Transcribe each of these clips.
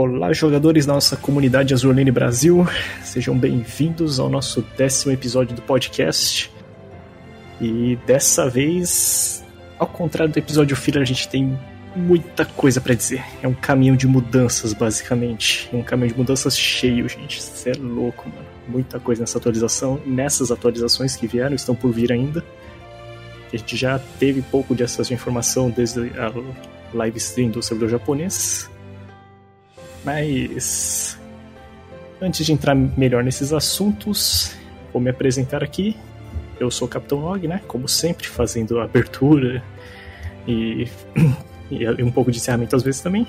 Olá, jogadores da nossa comunidade Azulene Brasil, sejam bem-vindos ao nosso décimo episódio do podcast. E dessa vez, ao contrário do episódio filler, a gente tem muita coisa para dizer. É um caminhão de mudanças, basicamente. Um caminhão de mudanças cheio, gente. Isso é louco, mano. Muita coisa nessa atualização. Nessas atualizações que vieram, estão por vir ainda. A gente já teve pouco de acesso à informação desde a live stream do servidor japonês. Mas antes de entrar melhor nesses assuntos, vou me apresentar aqui. Eu sou o Capitão Nog, né? Como sempre, fazendo abertura e, e um pouco de encerramento às vezes também.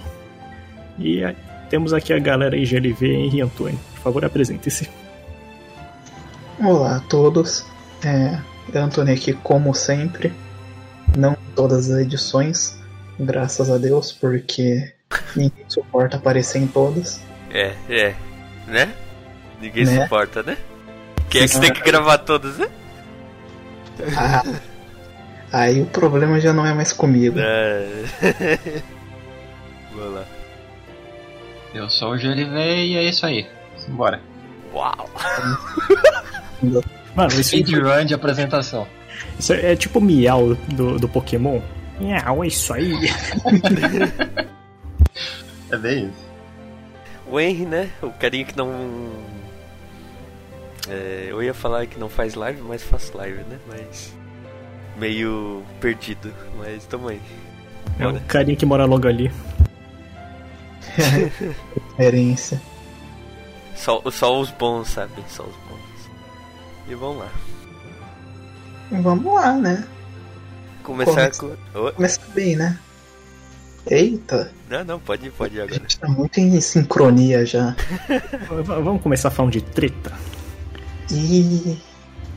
E a, temos aqui a galera IGLV Henri Antônio. Por favor, apresente-se. Olá a todos. É Antônio aqui, como sempre. Não todas as edições, graças a Deus, porque ninguém suporta aparecer em todas. É, é. Né? Ninguém né? suporta, né? Quem é que você tem que gravar todas, né? Ah, aí o problema já não é mais comigo. É. Vamos lá. Eu sou o Jolivet e é isso aí. Bora. Uau! Mano, isso Speedrun de apresentação. Isso é, é tipo miau do, do Pokémon. Miau, é isso aí. é bem isso. O Henry, né? O carinha que não. É, eu ia falar que não faz live, mas faz live, né? Mas. Meio perdido, mas tamo aí. É o carinha que mora logo ali. Referência. Só, só os bons, sabe? Só os bons. E vamos lá. Vamos lá, né? Começar Começa, com. Começa bem, né? Eita! Não, não, pode ir, pode ir agora. A gente tá muito em sincronia já. vamos começar falando de treta? E.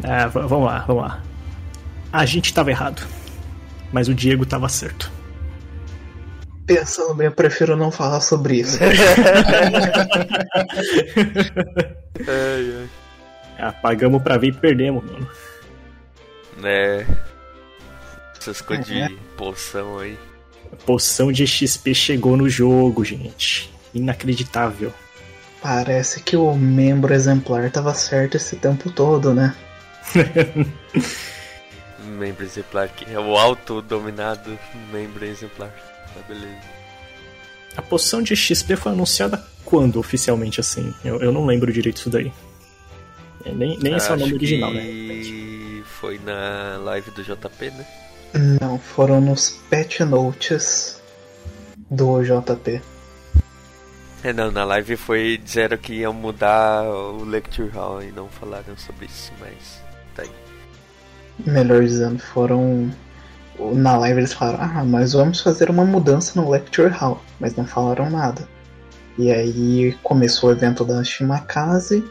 Ah, vamos lá, vamos lá. A gente tava errado. Mas o Diego tava certo. Pensando bem, eu prefiro não falar sobre isso. ai, ai. Ah, pagamos pra ver e perdemos, mano. Né. Essas coisas de poção aí. Poção de XP chegou no jogo, gente. Inacreditável. Parece que o membro exemplar tava certo esse tempo todo, né? membro exemplar que é o autodominado membro exemplar. Tá beleza. A poção de XP foi anunciada quando oficialmente assim? Eu, eu não lembro direito isso daí. É, nem nem esse é o nome original, né? Foi na live do JP, né? Não, foram nos patch notes do JP. É, não, na live foi disseram que iam mudar o Lecture Hall e não falaram sobre isso, mas tá aí. Melhor dizendo, foram. Na live eles falaram, ah, mas vamos fazer uma mudança no Lecture Hall, mas não falaram nada. E aí começou o evento da Shimakaze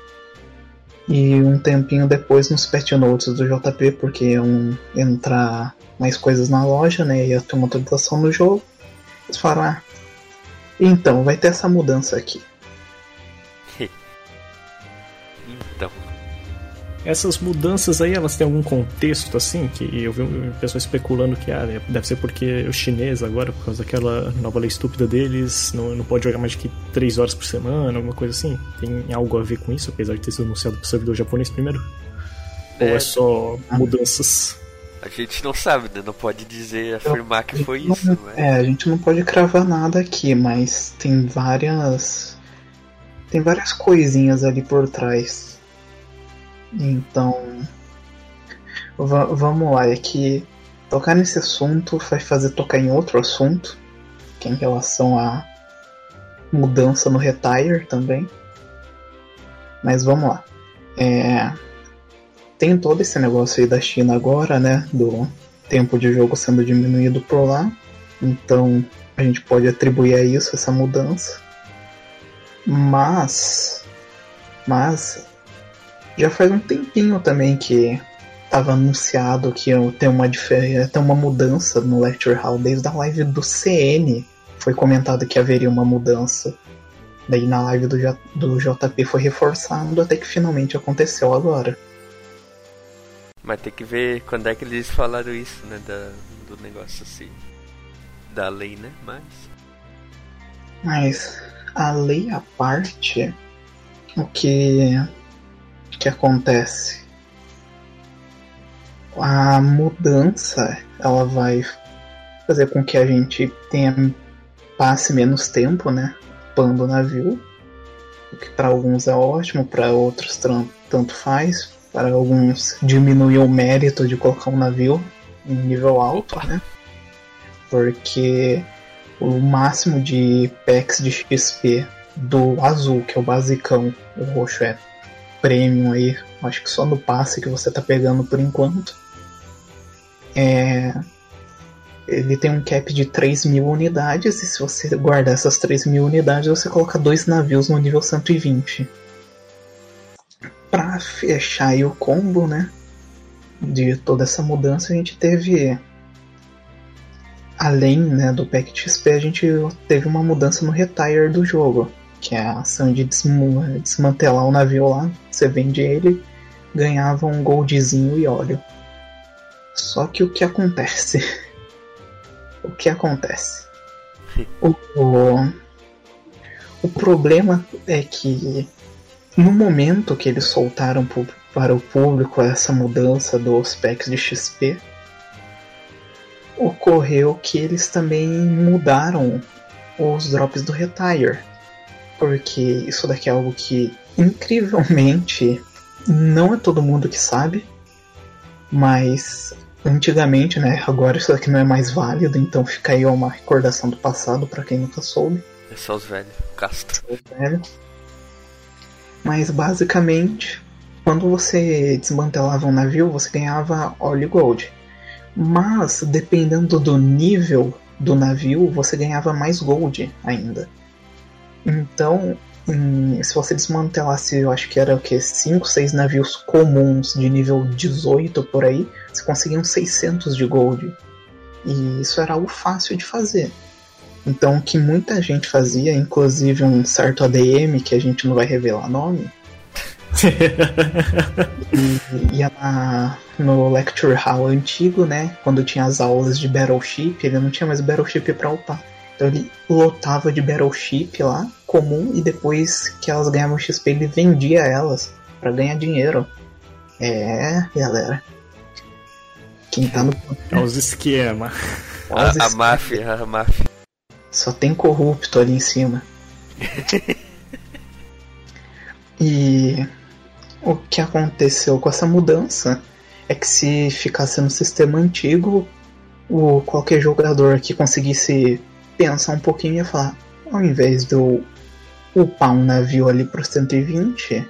e um tempinho depois nos patch notes do JP, porque iam entrar mais coisas na loja, né? Ia ter uma atualização no jogo. Eles falaram, ah, então, vai ter essa mudança aqui. Essas mudanças aí, elas têm algum contexto, assim? Que eu vi pessoas especulando que ah, deve ser porque o chinês agora, por causa daquela nova lei estúpida deles, não, não pode jogar mais de que 3 horas por semana, alguma coisa assim. Tem algo a ver com isso, apesar de ter sido anunciado pro servidor japonês primeiro? É, Ou é só mudanças? A gente não sabe, né? Não pode dizer, afirmar que foi isso. Mas... É, a gente não pode cravar nada aqui, mas tem várias. Tem várias coisinhas ali por trás. Então, vamos lá, é que tocar nesse assunto vai fazer tocar em outro assunto, que é em relação à mudança no retire também. Mas vamos lá. É, tem todo esse negócio aí da China agora, né? Do tempo de jogo sendo diminuído por lá. Então a gente pode atribuir a isso essa mudança. Mas. Mas já faz um tempinho também que estava anunciado que ter uma, ter uma mudança no Lecture Hall. Desde a live do CN foi comentado que haveria uma mudança. Daí na live do, J, do JP foi reforçado até que finalmente aconteceu agora. Mas tem que ver quando é que eles falaram isso, né? Da, do negócio assim. Da lei, né? Mas. Mas a lei à parte, o que, que acontece? A mudança ela vai fazer com que a gente tenha passe menos tempo, né? Pando o navio. O que para alguns é ótimo, para outros tanto faz. Para alguns diminui o mérito de colocar um navio em nível alto, né? Porque o máximo de packs de XP do azul, que é o basicão, o roxo é premium aí, acho que só no passe que você tá pegando por enquanto. É, ele tem um cap de 3 mil unidades, e se você guardar essas 3 mil unidades, você coloca dois navios no nível 120. Pra fechar aí o combo, né? De toda essa mudança, a gente teve além né, do pack XP, a gente teve uma mudança no retire do jogo, que é a ação de desmantelar o navio lá. Você vende ele, ganhava um goldzinho e óleo. Só que o que acontece? o que acontece? O, o, o problema é que no momento que eles soltaram para o público essa mudança dos packs de XP, ocorreu que eles também mudaram os drops do Retire. Porque isso daqui é algo que, incrivelmente, não é todo mundo que sabe. Mas antigamente, né? Agora isso daqui não é mais válido, então fica aí uma recordação do passado para quem nunca soube. É só os velhos, Castro. Os velhos. Mas basicamente, quando você desmantelava um navio, você ganhava óleo gold. Mas, dependendo do nível do navio, você ganhava mais gold ainda. Então, se você desmantelasse, eu acho que era o que? 5, 6 navios comuns de nível 18 por aí, você conseguia uns 600 de gold. E isso era algo fácil de fazer. Então, o que muita gente fazia, inclusive um certo ADM, que a gente não vai revelar nome, e, ia na, no Lecture Hall antigo, né? Quando tinha as aulas de Battleship, ele não tinha mais Battleship pra upar. Então ele lotava de Battleship lá, comum, e depois que elas ganhavam XP, ele vendia elas para ganhar dinheiro. É, galera. Quem tá no. É os esquema. É a, a máfia, a máfia. Só tem corrupto ali em cima. e o que aconteceu com essa mudança é que se ficasse no sistema antigo, o qualquer jogador que conseguisse pensar um pouquinho ia falar, ao invés de eu upar um navio ali pro 120,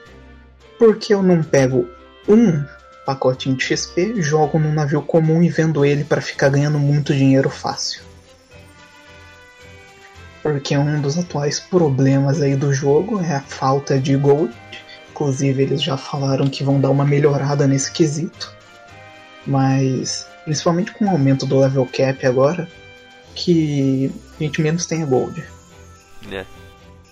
por que eu não pego um pacotinho de XP, jogo num navio comum e vendo ele para ficar ganhando muito dinheiro fácil? Porque um dos atuais problemas aí do jogo é a falta de gold Inclusive, eles já falaram que vão dar uma melhorada nesse quesito. Mas, principalmente com o aumento do level cap agora, que a gente menos tenha gold. É.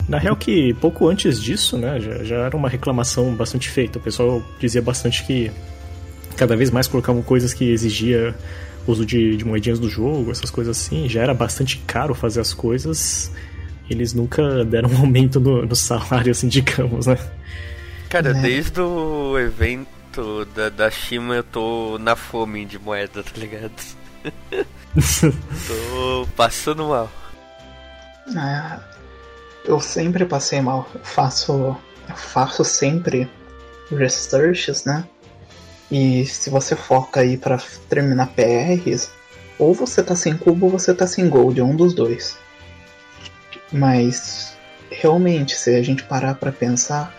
Na real que pouco antes disso, né, já, já era uma reclamação bastante feita. O pessoal dizia bastante que cada vez mais colocavam coisas que exigia uso de, de moedinhas do jogo, essas coisas assim. Já era bastante caro fazer as coisas. Eles nunca deram um aumento no, no salário, assim, digamos, né? Cara, né? desde o evento da, da Shima eu tô na fome de moeda, tá ligado? tô passando mal. É, eu sempre passei mal. Eu faço, eu faço sempre researches, né? E se você foca aí para terminar PRs, ou você tá sem cubo ou você tá sem gold, é um dos dois. Mas realmente, se a gente parar para pensar,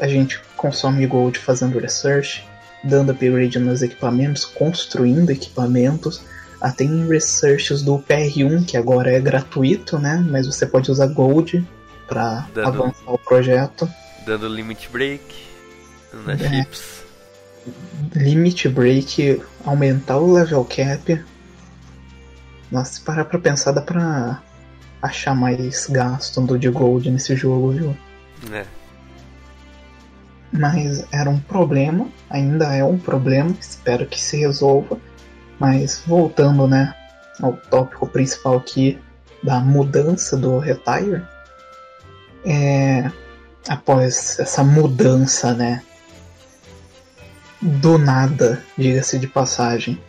a gente consome gold fazendo research, dando upgrade nos equipamentos, construindo equipamentos. Até em researches do PR1, que agora é gratuito, né? Mas você pode usar gold para avançar o projeto. Dando limit break nas é, chips. Limit break, aumentar o level cap. Nossa, se parar pra pensar, dá pra achar mais gasto do de gold nesse jogo, viu? É mas era um problema, ainda é um problema, espero que se resolva. Mas voltando, né, ao tópico principal aqui da mudança do Retire, é, após essa mudança, né? Do nada, diga-se de passagem.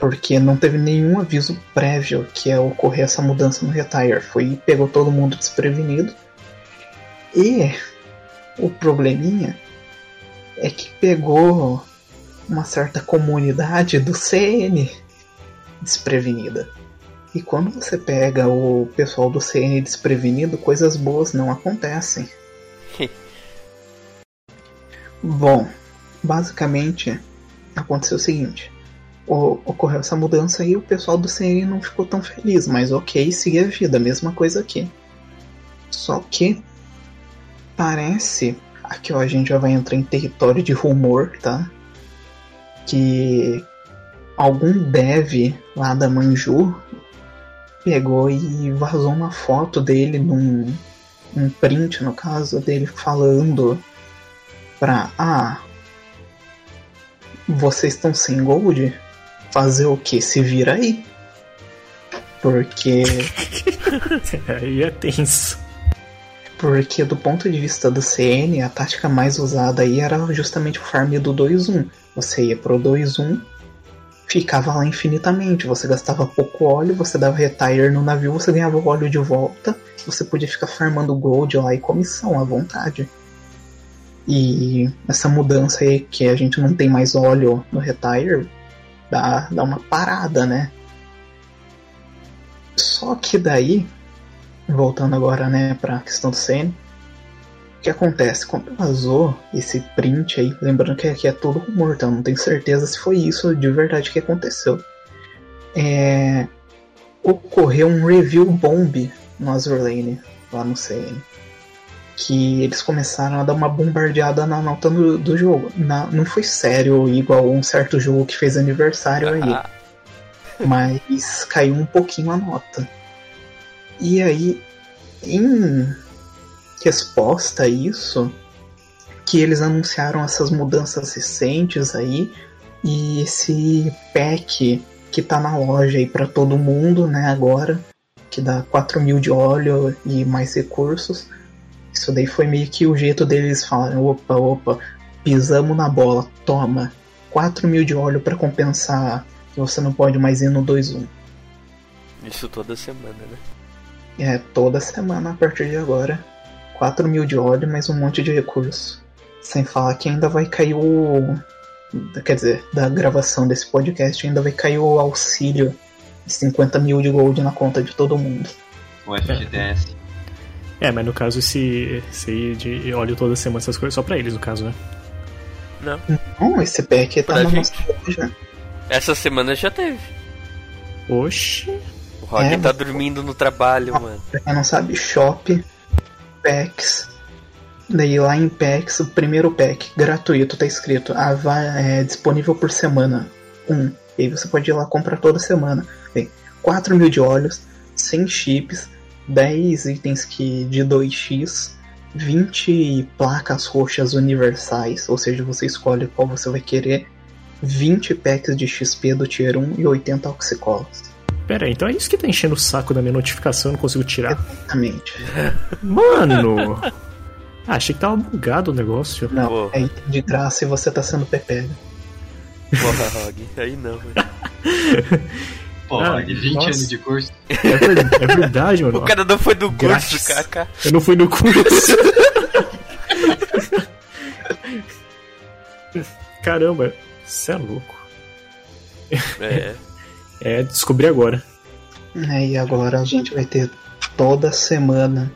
Porque não teve nenhum aviso prévio que ia ocorrer essa mudança no Retire. Foi pegou todo mundo desprevenido. E o probleminha é que pegou uma certa comunidade do CN desprevenida. E quando você pega o pessoal do CN desprevenido, coisas boas não acontecem. Bom, basicamente aconteceu o seguinte: o, ocorreu essa mudança e o pessoal do CN não ficou tão feliz, mas ok, seguir a vida, mesma coisa aqui. Só que parece, aqui ó, a gente já vai entrar em território de rumor, tá? Que algum dev lá da Manju pegou e vazou uma foto dele num um print, no caso, dele falando pra ah, vocês estão sem gold? Fazer o que? Se vira aí. Porque. Aí é tenso. Porque do ponto de vista do CN, a tática mais usada aí era justamente o farm do 2-1. Você ia pro 2-1, ficava lá infinitamente. Você gastava pouco óleo, você dava retire no navio, você ganhava óleo de volta, você podia ficar farmando gold lá e comissão à vontade. E essa mudança aí que a gente não tem mais óleo no retire dá, dá uma parada, né? Só que daí, voltando agora, né, pra questão do CN, o que acontece? Quando vazou esse print aí, lembrando que aqui é tudo rumor, então não tenho certeza se foi isso de verdade que aconteceu. É, ocorreu um review bomb no Azur Lane, lá no CN. Que eles começaram a dar uma bombardeada na nota do, do jogo. Na, não foi sério, igual um certo jogo que fez aniversário aí. mas caiu um pouquinho a nota. E aí, em resposta a isso, que eles anunciaram essas mudanças recentes aí e esse pack que tá na loja aí para todo mundo, né, agora, que dá 4 mil de óleo e mais recursos. Isso daí foi meio que o jeito deles falarem, opa, opa, pisamos na bola, toma, 4 mil de óleo para compensar que você não pode mais ir no 2-1. Isso toda semana, né? É, toda semana a partir de agora. 4 mil de óleo, mais um monte de recurso. Sem falar que ainda vai cair o. Quer dizer, da gravação desse podcast ainda vai cair o auxílio de 50 mil de gold na conta de todo mundo. O FGTS. É, mas no caso, esse, esse aí de óleo toda semana, essas coisas, só pra eles, no caso, né? Não. Não, esse pack tá Pra na gente. nossa loja. Essa semana já teve. Oxi. O Rock É, tá mas- dormindo no trabalho, mano. Pra quem não sabe, shop, packs. Daí lá em packs, o primeiro pack, gratuito, tá escrito, ah, vai, é disponível por semana. Um. E aí você pode ir lá comprar toda semana. Tem 4 mil de óleos, 100 chips, 10 itens que de 2x, 20 placas roxas universais, ou seja, você escolhe qual você vai querer, 20 packs de XP do Tier 1 e 80 oxicolas. Pera aí, então é isso que tá enchendo o saco da minha notificação, eu não consigo tirar. Exatamente. Mano! Ah, achei que tava bugado o negócio. Não, Pô. é item de graça e você tá sendo pepega. Porra, Rock. Aí não, mano. Pô, Ah, de 20 nossa. anos de curso. É, é verdade, mano. O cara não foi do curso. KK. Eu não fui no curso. Caramba, você é louco. É. É, descobri agora. É, e agora a gente vai ter toda semana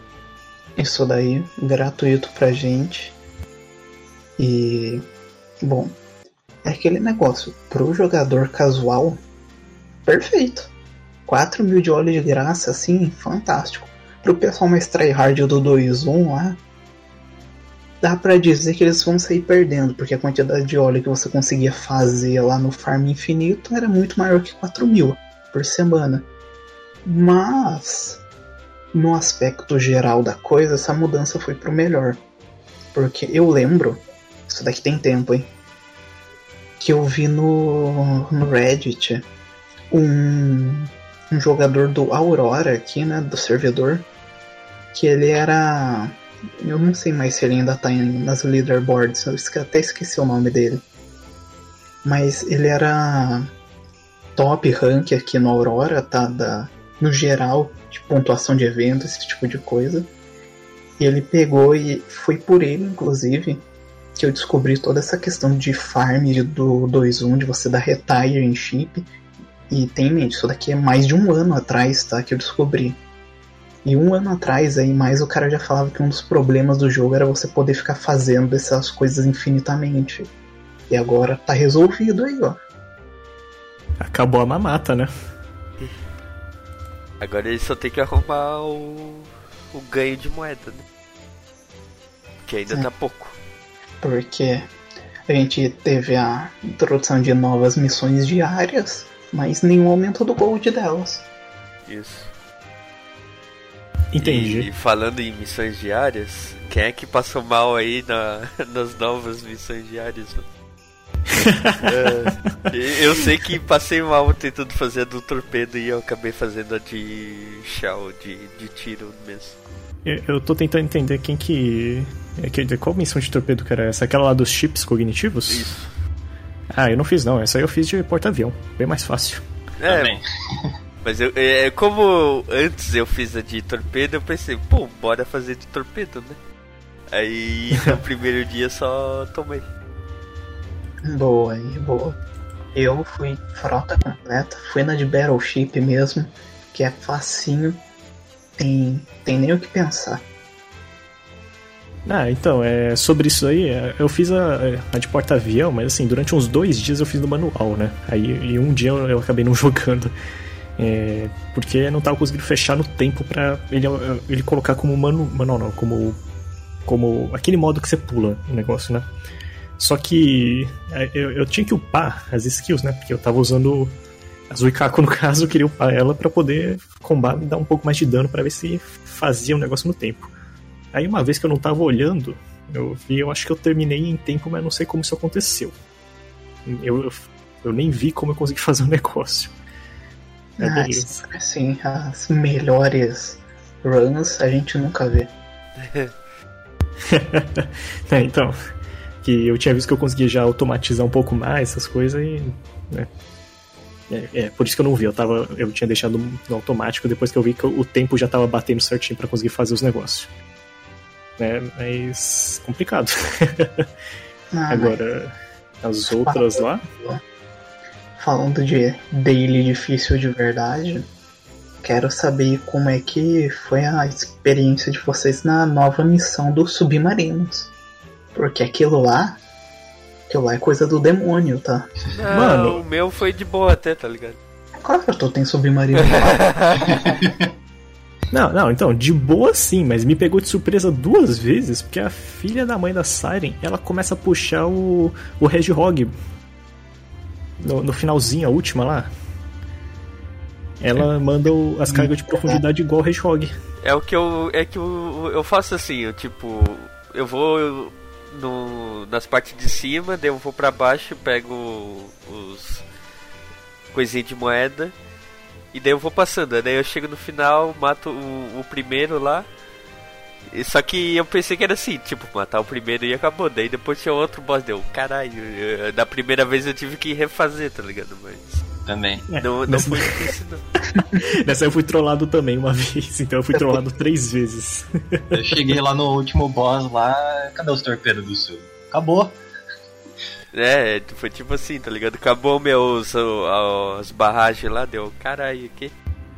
isso daí gratuito pra gente. E bom, é aquele negócio pro jogador casual, perfeito. 4 mil de óleo de graça, assim, fantástico. Pro pessoal mais tryhard do 2-1 lá, dá pra dizer que eles vão sair perdendo, porque a quantidade de óleo que você conseguia fazer lá no Farm Infinito era muito maior que 4 mil por semana. Mas, no aspecto geral da coisa, essa mudança foi pro melhor. Porque eu lembro, isso daqui tem tempo, hein? Que eu vi no, no Reddit um, um jogador do Aurora aqui, né? Do servidor. Que ele era Eu não sei mais se ele ainda tá em, nas leaderboards, eu até esqueci o nome dele. Mas ele era top rank aqui no Aurora, tá? Da, no geral, de pontuação de evento, esse tipo de coisa. E ele pegou e foi por ele, inclusive, que eu descobri toda essa questão de farm do 2.1, de você dar retire em chip. E tem em mente, isso daqui é mais de um ano atrás, tá? Que eu descobri. E um ano atrás, aí mais o cara já falava que um dos problemas do jogo era você poder ficar fazendo essas coisas infinitamente. E agora tá resolvido aí, ó. Acabou a mamata, né? Agora ele só tem que arrumar o, o ganho de moeda, né? Que ainda Sim. tá pouco. Porque a gente teve a introdução de novas missões diárias, mas nenhum aumento do gold delas. Isso. Entendi. E falando em missões diárias, quem é que passou mal aí na, nas novas missões diárias? É, eu sei que passei mal tentando fazer a do torpedo e eu acabei fazendo a de shell, de, de tiro mesmo. Eu, eu tô tentando entender quem que. é que- Qual missão de torpedo que era essa? Aquela lá dos chips cognitivos? Isso. Ah, eu não fiz não. Essa aí eu fiz de porta-avião. Bem mais fácil. É, Também. mas eu, é, como antes eu fiz a de torpedo, eu pensei, pô, bora fazer de torpedo, né? Aí no primeiro dia só tomei. Boa aí, boa. Eu fui frota completa, fui na de Battleship mesmo, que é facinho, tem, tem nem o que pensar. Ah, então, é, sobre isso aí, é, eu fiz a, a de porta-avião, mas assim, durante uns dois dias eu fiz no manual, né? Aí e um dia eu, eu acabei não jogando. É, porque não tava conseguindo fechar no tempo pra ele, ele colocar como manu, manual, não, como, como aquele modo que você pula o negócio, né? Só que é, eu, eu tinha que upar as skills, né? Porque eu tava usando a Zuikaku, no caso, eu queria upar ela pra poder combar e dar um pouco mais de dano pra ver se fazia o negócio no tempo. Aí uma vez que eu não tava olhando, eu vi, eu acho que eu terminei em tempo, mas não sei como isso aconteceu. Eu, eu, eu nem vi como eu consegui fazer o negócio. É Ah, assim, as melhores runs a gente nunca vê. É, então, que eu tinha visto que eu conseguia já automatizar um pouco mais essas coisas e. né, é, é, por isso que eu não vi, eu, tava, eu tinha deixado no automático depois que eu vi que o tempo já tava batendo certinho pra conseguir fazer os negócios. Né, mas. complicado. Ah, Agora, as outras lá. Falando de daily difícil de verdade, quero saber como é que foi a experiência de vocês na nova missão dos submarinos. Porque aquilo lá, aquilo lá é coisa do demônio, tá? Não, Mano. o meu foi de boa até, tá ligado? Claro que tu tem submarino lá. Não, não, então, de boa sim, mas me pegou de surpresa duas vezes, porque a filha da mãe da Siren, ela começa a puxar o, o Hedgehog no, no finalzinho, a última lá. Ela manda o- as cargas de profundidade igual o Hedgehog. É o que eu. É que eu, eu faço assim, eu tipo. Eu vou no, nas partes de cima, daí eu vou pra baixo, pego os coisinhas de moeda e daí eu vou passando. Daí eu chego no final, mato o, o primeiro lá. Só que eu pensei que era assim, tipo, matar o primeiro e acabou. Daí depois tinha outro boss, deu, caralho, eu- da primeira vez eu tive que refazer, tá ligado? Mas Também. É, não, não nessa, foi difícil não. nessa eu fui trollado também uma vez, então eu fui trollado três vezes. Eu cheguei lá no último boss lá, cadê os torpedos do sul? Acabou. É, foi tipo assim, tá ligado? Acabou meus o- as barragens lá, deu caralho aqui.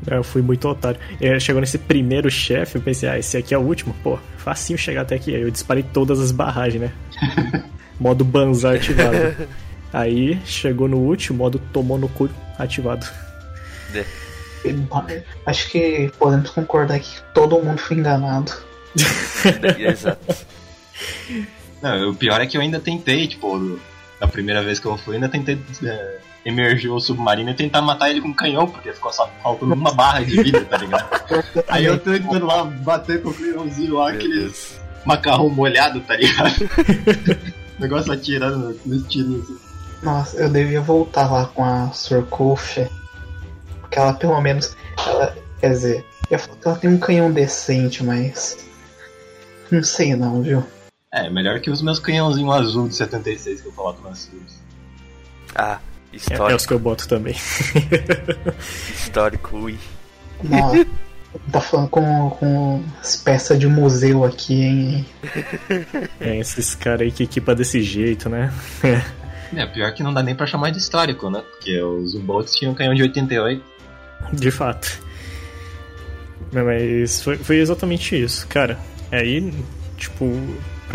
É, Eu fui muito otário. É, chegou nesse primeiro chefe, eu pensei, ah, esse aqui é o último? Pô, facinho chegar até aqui. Aí eu disparei todas as barragens, né? modo banzar ativado. Aí chegou no último, modo tomou no cu ativado. Acho que podemos concordar que todo mundo foi enganado. Exato. Não, o pior é que eu ainda tentei, tipo, da primeira vez que eu fui, ainda tentei é, emergir o submarino e tentar matar ele com um canhão, porque ficou só faltando uma barra de vida, tá ligado? Aí eu tentando lá bater com o canhãozinho lá, aquele macarrão molhado, tá ligado? o negócio atirando nos tirinhos. assim. Nossa, eu devia voltar lá com a Surcouf. Porque ela pelo menos. Ela, quer dizer, eu ia falar que ela tem um canhão decente, mas. Não sei não, viu? É, melhor que os meus canhãozinhos azul de 76 que eu coloco nas suas. Ah, histórico. é os que eu boto também. Histórico, ui. Nossa, tá falando com, com as peças de museu aqui, hein? É, esses caras aí que equipa desse jeito, né? É, pior que não dá nem pra chamar de histórico, né? Porque os U-Boats tinham um canhão de 88. De fato. Mas foi, foi exatamente isso, cara. Aí, tipo,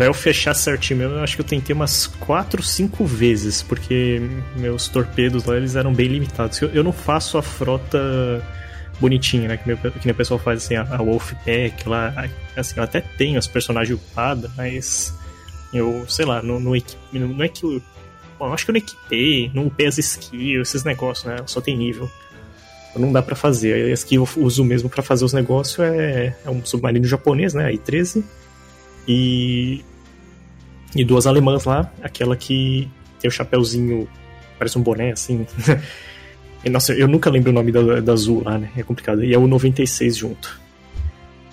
pra eu fechar certinho mesmo, eu acho que eu tentei umas 4, 5 vezes, porque meus torpedos lá eles eram bem limitados. Eu, eu não faço a frota bonitinha, né? Que, meu, que pessoal faz assim, a, a Wolfpack lá. Assim, eu até tenho os personagens upados, mas eu, sei lá, não, não, não, não é que eu. Bom, eu acho que eu não equipei, não upei as skills, esses negócios, né? Só tem nível. Não dá pra fazer. As que eu uso mesmo pra fazer os negócios é, é um submarino japonês, né? A I-13. E. E duas alemãs lá. Aquela que tem o chapéuzinho. Parece um boné assim. Nossa, eu nunca lembro o nome da, da azul lá, né? É complicado. E é o 96 junto.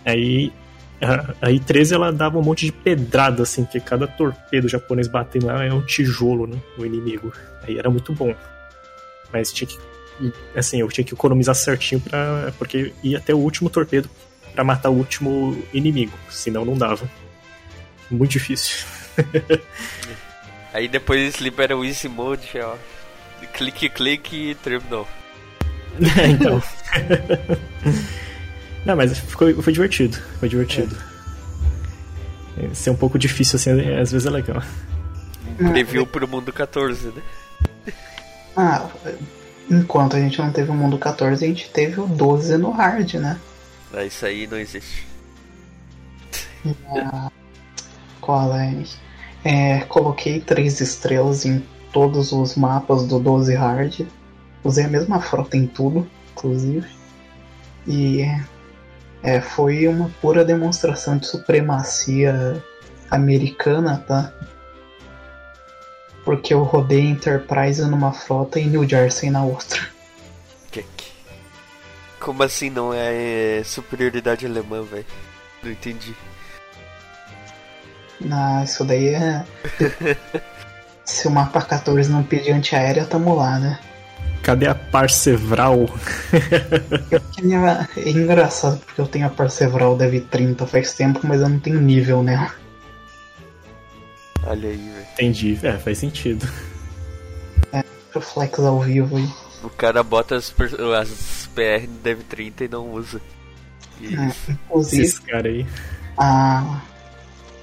Aí. A, a I-13 ela dava um monte de pedrada, assim, que cada torpedo japonês batendo lá é um tijolo, né? O inimigo. Aí era muito bom. Mas tinha que assim, eu tinha que economizar certinho para porque ia até o último torpedo pra matar o último inimigo, senão não dava. Muito difícil. Aí depois libera o Easy Mode, ó. Clique, clique e terminou. então. não, mas ficou, foi divertido. Foi divertido. Ser um pouco difícil assim, às vezes é legal. Preview pro mundo 14, né? Ah, enquanto a gente não teve o mundo 14, a gente teve o 12 no hard, né? Ah, Isso aí não existe. Ah, Qual é? É, Coloquei três estrelas em todos os mapas do 12 hard. Usei a mesma frota em tudo, inclusive. E é, foi uma pura demonstração de supremacia americana, tá? Porque eu rodei Enterprise numa frota e New Jersey na outra. Como assim não é superioridade alemã, velho? Não entendi. Ah, isso daí é. Se o mapa 14 não pedir antiaérea, tamo lá, né? Cadê a Parcevral? É engraçado porque eu tenho a Parcevral Dev 30 faz tempo, mas eu não tenho nível nela. Olha aí, velho. Entendi. É, faz sentido. Pro Flex ao vivo aí. O cara bota as, as PR no Dev 30 e não usa. E É, inclusive, Esses caras aí. a.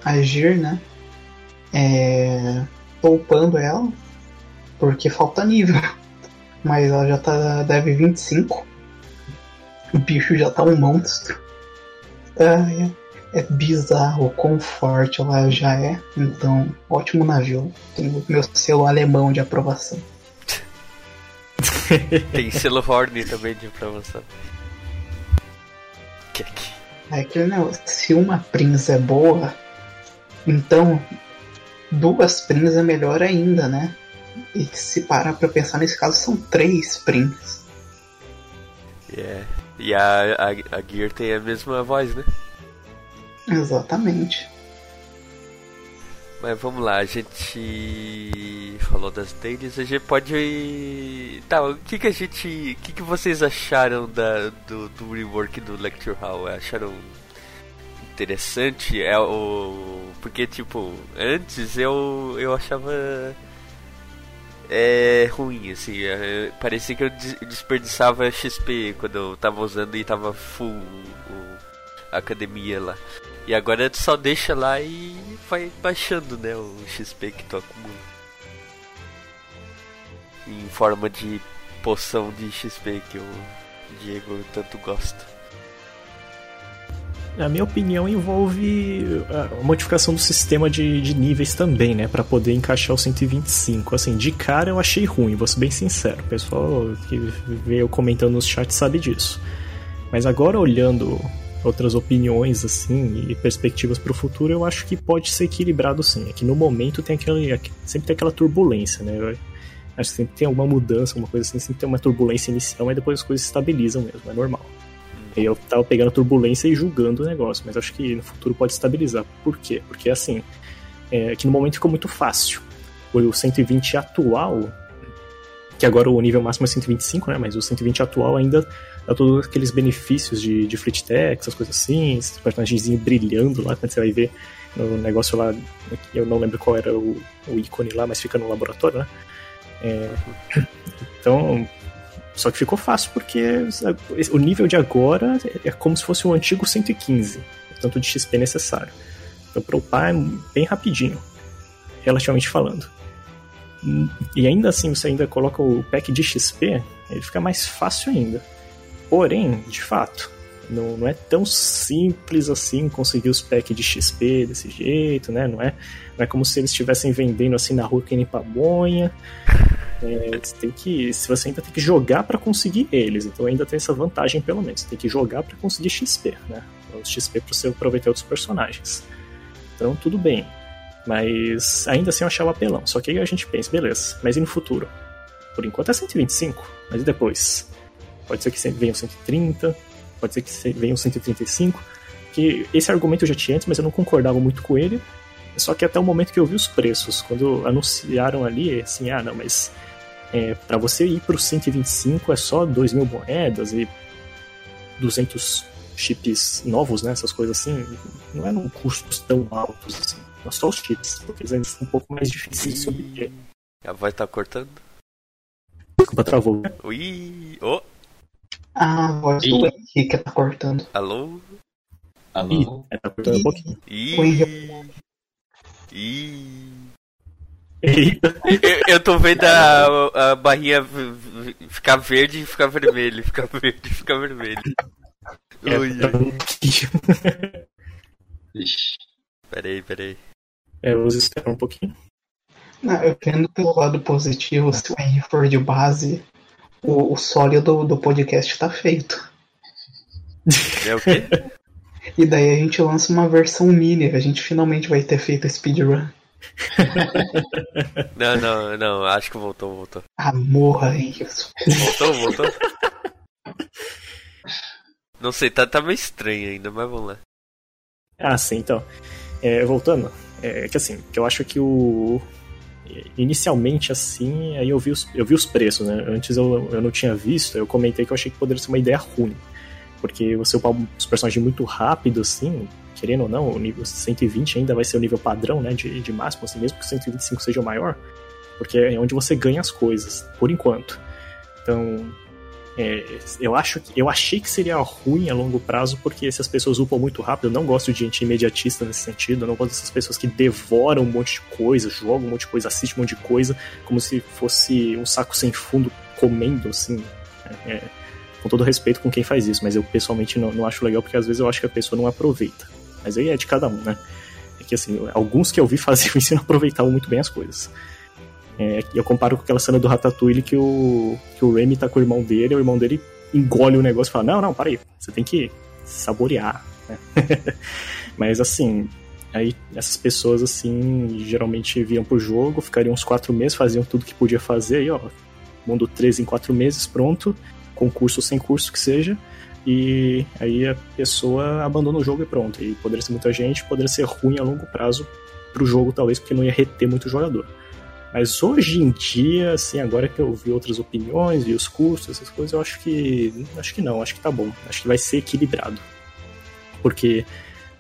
A Gir, né? É. Tô upando ela. Porque falta nível. Mas ela já tá Dev 25. O bicho já tá um monstro. É, é bizarro o quão forte ela já é. Então, ótimo navio. Tem o meu selo alemão de aprovação. tem selo Horn também de que? É aquele negócio, se uma Prince é boa, então duas Prince é melhor ainda, né? E se parar pra pensar nesse caso, são três Prince. É. E a, a, a Gear tem a mesma voz, né? Exatamente. Mas vamos lá, a gente falou das dailies, a gente pode. Tá, o que que a gente. O que que vocês acharam da, do, do rework do Lecture Hall? Acharam interessante? É o. Porque, tipo, antes eu, eu achava. É ruim, assim. é, parecia que eu des- desperdiçava XP quando eu tava usando e tava full o, a academia lá. E agora tu só deixa lá e vai baixando, né, o XP que tu acumula. Em forma de poção de XP que o Diego tanto gosta. A minha opinião envolve a modificação do sistema de, de níveis também, né? Pra poder encaixar o 125. Assim, de cara eu achei ruim, vou ser bem sincero. O pessoal que veio comentando nos chats sabe disso. Mas agora olhando outras opiniões, assim, e perspectivas pro futuro, eu acho que pode ser equilibrado sim. É que no momento tem aquele. Sempre tem aquela turbulência, né? Eu acho que sempre tem alguma mudança, alguma coisa assim, sempre tem uma turbulência inicial, mas depois as coisas se estabilizam mesmo, é normal. Eu tava pegando turbulência e julgando o negócio, mas acho que no futuro pode estabilizar. Por quê? Porque assim, é, que no momento ficou muito fácil. O 120 atual, que agora o nível máximo é 125, né? Mas o 120 atual ainda dá todos aqueles benefícios de, de fleet tech, essas coisas assim, esses personagens brilhando lá, quando você vai ver no negócio lá, eu não lembro qual era o, o ícone lá, mas fica no laboratório, né? É, então, só que ficou fácil porque o nível de agora é como se fosse o antigo 115, tanto de XP necessário. Então, para upar é bem rapidinho, relativamente falando. E ainda assim, você ainda coloca o pack de XP, ele fica mais fácil ainda. Porém, de fato, não, não é tão simples assim conseguir os packs de XP desse jeito, né? Não é, não é como se eles estivessem vendendo assim na rua que nem pamonha. É, você tem que, se você ainda tem que jogar para conseguir eles, então ainda tem essa vantagem pelo menos. Você tem que jogar para conseguir XP, né? Os XP para você aproveitar outros personagens. Então tudo bem. Mas ainda assim eu achava apelão. Só que aí a gente pensa, beleza, mas e no futuro? Por enquanto é 125, mas e depois? Pode ser que venha 130, pode ser que venha 135. Que esse argumento eu já tinha antes, mas eu não concordava muito com ele. Só que até o momento que eu vi os preços, quando anunciaram ali, assim, ah, não, mas é, para você ir para o 125 é só 2 mil moedas e 200 chips novos, né? Essas coisas assim, não eram custos tão altos assim. Não só os chips, porque eles ainda são um pouco mais difíceis de obter. A voz tá cortando? Desculpa, travou. Ui! Oh. Ah, a voz do Henrique tá cortando. Alô? Alô? Ih, é, tá cortando um pouquinho. Ih! Ih! Eita! Eu, eu tô vendo a, a barrinha ficar verde e ficar vermelho, ficar verde e ficar vermelho. É, Ui. Ixi. Peraí, peraí. É, vamos esperar um pouquinho. Não, eu vendo pelo lado positivo, se o Henrique for de base, o, o sólido do, do podcast tá feito. É o quê? E daí a gente lança uma versão mini, a gente finalmente vai ter feito a speedrun. Não, não, não, acho que voltou, voltou. Ah, morra, Henrique. Voltou, voltou? Não sei, tá, tá meio estranho ainda, mas vamos lá. Ah, sim, então. É, voltando, é que assim, que eu acho que o. Inicialmente, assim, aí eu vi os, eu vi os preços, né? Antes eu, eu não tinha visto, eu comentei que eu achei que poderia ser uma ideia ruim. Porque você upar os personagens muito rápido, assim, querendo ou não, o nível 120 ainda vai ser o nível padrão, né? De, de máximo, assim, mesmo que o 125 seja o maior. Porque é onde você ganha as coisas, por enquanto. Então, é, eu acho eu achei que seria ruim a longo prazo porque essas pessoas upam muito rápido. Eu não gosto de gente imediatista nesse sentido. Eu não gosto dessas pessoas que devoram um monte de coisa, jogam um monte de coisa, assistem um monte de coisa, como se fosse um saco sem fundo comendo, assim. É, com todo respeito com quem faz isso, mas eu pessoalmente não, não acho legal porque às vezes eu acho que a pessoa não aproveita. Mas aí é de cada um, né? É que assim, alguns que eu vi faziam isso e não aproveitavam muito bem as coisas. É, eu comparo com aquela cena do Ratatouille que o, que o Remy tá com o irmão dele, o irmão dele engole o negócio e fala: Não, não, para aí, você tem que saborear. Né? Mas assim, aí essas pessoas assim geralmente viam pro jogo, ficariam uns quatro meses, faziam tudo que podia fazer, aí ó, mundo 13 em quatro meses, pronto, com curso ou sem curso que seja. E aí a pessoa abandona o jogo e pronto. E poderia ser muita gente, poderia ser ruim a longo prazo pro jogo, talvez, porque não ia reter muito jogador. Mas hoje em dia, assim, agora que eu vi outras opiniões, vi os cursos, essas coisas, eu acho que. Acho que não, acho que tá bom. Acho que vai ser equilibrado. Porque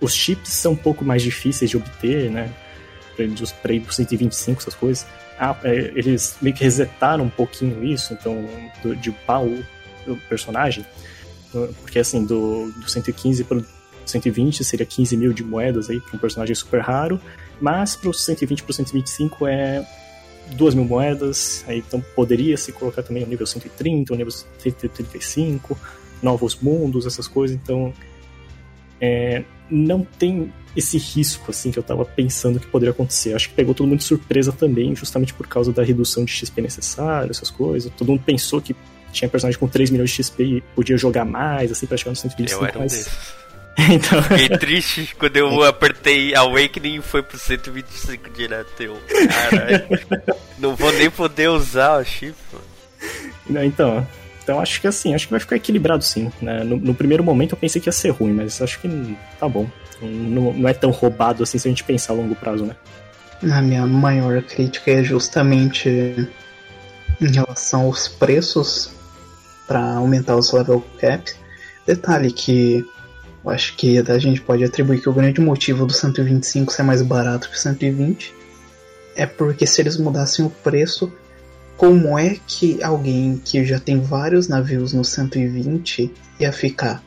os chips são um pouco mais difíceis de obter, né? Pra ir pro 125, essas coisas. Ah, é, eles meio que resetaram um pouquinho isso, então, de o, o personagem. Porque assim, do, do 115 pro 120 seria 15 mil de moedas aí para um personagem super raro, mas pro 120 pro 125 é 2 mil moedas, aí então poderia se colocar também o nível 130, o nível 135, novos mundos, essas coisas, então é, não tem esse risco assim que eu tava pensando que poderia acontecer. Acho que pegou todo mundo de surpresa também, justamente por causa da redução de XP necessário, essas coisas. Todo mundo pensou que tinha personagem com 3 milhões de XP e podia jogar mais, assim, pra chegar no 125. Eu era um mas... então, Fiquei triste quando eu apertei Awakening e foi pro 125 direto. Eu, caralho. Não vou nem poder usar o chip. Não, então, Então acho que assim, acho que vai ficar equilibrado sim. Né? No, no, primeiro momento eu pensei que ia ser ruim, mas acho que tá bom. Não, não é tão roubado assim se a gente pensar a longo prazo, né? A minha maior crítica é justamente em relação aos preços para aumentar os level caps. Detalhe que eu acho que a gente pode atribuir que o grande motivo do 125 ser mais barato que o 120 é porque se eles mudassem o preço, como é que alguém que já tem vários navios no 120 ia ficar?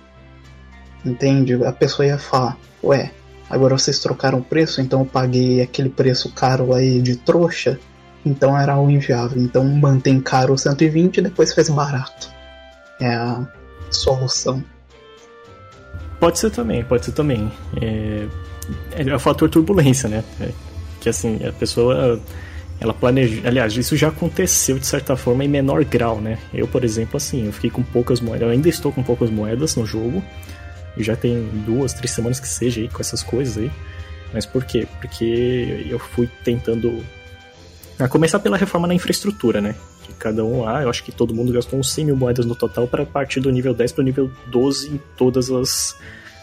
Entende? A pessoa ia falar, ué, agora vocês trocaram o preço, então eu paguei aquele preço caro aí de trouxa, então era o inviável. Então mantém caro o 120 e depois faz barato. É a solução. Pode ser também, pode ser também. É, é o fator turbulência, né? É, que assim, a pessoa ela planeja. Aliás, isso já aconteceu de certa forma em menor grau, né? Eu, por exemplo, assim, eu fiquei com poucas moedas. Eu ainda estou com poucas moedas no jogo. Já tem duas, três semanas que seja aí com essas coisas aí. Mas por quê? Porque eu fui tentando. A começar pela reforma na infraestrutura, né? Cada um lá, eu acho que todo mundo gastou uns 100 mil moedas no total para partir do nível 10 para o nível 12 em todas as,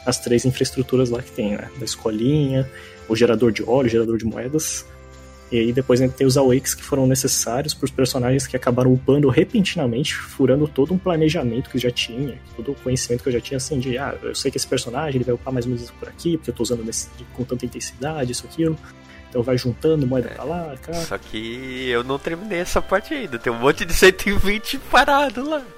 as três infraestruturas lá que tem, né? Da escolinha, o gerador de óleo, o gerador de moedas e aí depois ainda tem os awakes que foram necessários para os personagens que acabaram upando repentinamente, furando todo um planejamento que eu já tinha, todo o conhecimento que eu já tinha, assim, de, ah, eu sei que esse personagem ele vai upar mais ou menos por aqui, porque eu estou usando nesse, com tanta intensidade, isso, aquilo. Então vai juntando moeda pra lá, cá. Só que eu não terminei essa parte ainda. Tem um monte de 120 parado lá.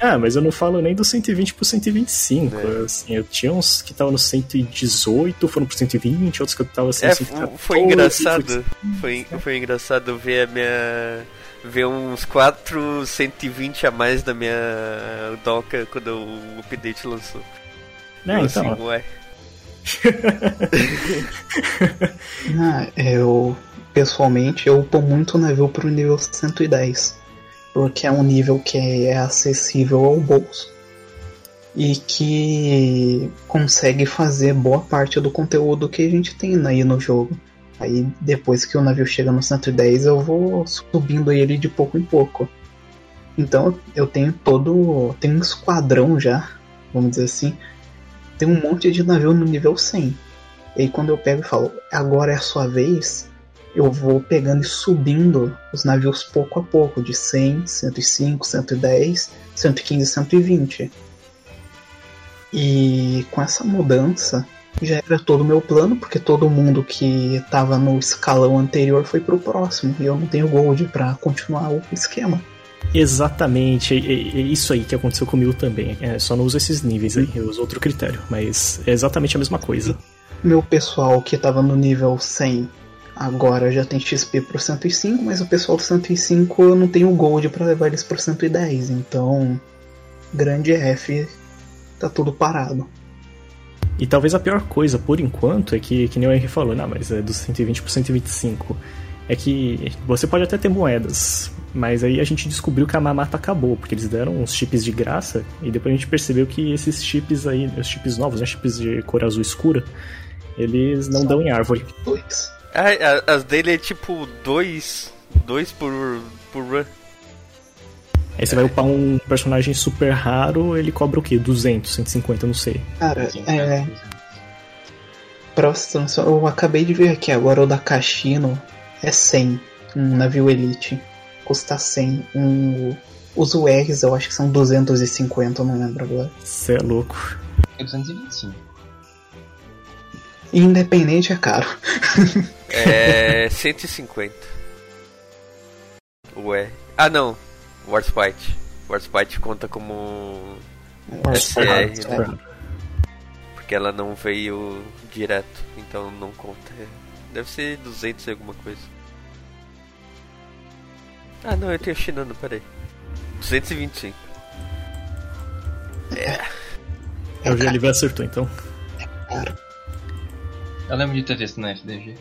Ah, mas eu não falo nem do 120 pro 125. É. Assim, eu tinha uns que estavam no 118, foram pro 120, outros que eu tava assim, é, 114, Foi engraçado. Foi, foi engraçado ver a minha. Ver uns 4 120 a mais da minha doca quando o update lançou. Não, eu, então. Assim, ué. ah, eu pessoalmente eu upo muito navio pro nível 110 porque é um nível que é acessível ao bolso e que consegue fazer boa parte do conteúdo que a gente tem aí no jogo. Aí depois que o navio chega no 110 eu vou subindo ele de pouco em pouco. Então eu tenho todo. tenho um esquadrão já, vamos dizer assim, tem um monte de navio no nível 100. E aí quando eu pego e falo, agora é a sua vez, eu vou pegando e subindo os navios pouco a pouco, de 100, 105, 110, 115, 120. E com essa mudança, já era todo o meu plano, porque todo mundo que estava no escalão anterior foi pro próximo, e eu não tenho gold para continuar o esquema. Exatamente, é, é, isso aí que aconteceu comigo também. É, só não uso esses níveis aí, eu uso outro critério, mas é exatamente a mesma coisa. Meu pessoal que estava no nível 100 agora já tem XP pro 105, mas o pessoal do 105 eu não tenho gold para levar eles pro 110, então grande F tá tudo parado. E talvez a pior coisa por enquanto é que, que nem o Henry falou, não, mas é do 120 pro 125. É que você pode até ter moedas, mas aí a gente descobriu que a mamata acabou, porque eles deram uns chips de graça, e depois a gente percebeu que esses chips aí, os chips novos, né, chips de cor azul escura, eles não Só dão em árvore. Dois. Ah, as dele é tipo dois, dois por, por run. Aí você vai upar um personagem super raro, ele cobra o quê? 200, 150, não sei. Cara, é. Você eu acabei de ver aqui agora o da Kashino é 100, um navio Elite custa 100. Um, os URs eu acho que são 250, eu não lembro agora. Você é louco. É 225. Independente é caro. é 150. Ué. Ah não. Warspite. Warspite conta como SR, né? Porque ela não veio direto, então não conta. Deve ser 200 e alguma coisa. Ah, não, eu tenho chinando, peraí. 225. É. É o GLV acertou então. Eu lembro de ter visto na FDG.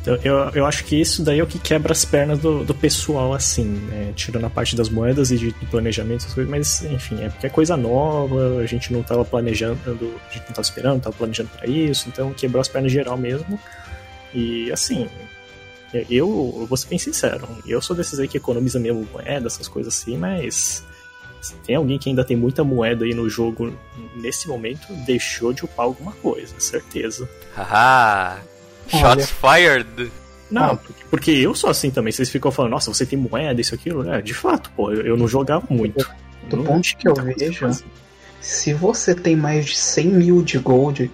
Então, eu, eu acho que isso daí é o que quebra as pernas do, do pessoal, assim, né? tirando a parte das moedas e de, de planejamento, essas coisas, mas enfim, é porque é coisa nova, a gente não estava planejando, a gente não estava esperando, estava planejando para isso, então quebrou as pernas geral mesmo. E assim, Eu, eu vou ser bem sincero, eu sou desses aí que economiza mesmo moeda, essas coisas assim, mas se tem alguém que ainda tem muita moeda aí no jogo nesse momento, deixou de upar alguma coisa, certeza. Haha! Shots fired! Não, porque, porque eu sou assim também. Vocês ficam falando, nossa, você tem moeda, isso, aquilo. É, de fato, pô, eu, eu não jogava muito. Do Não ponto que eu vejo, se você tem mais de 100 mil de gold,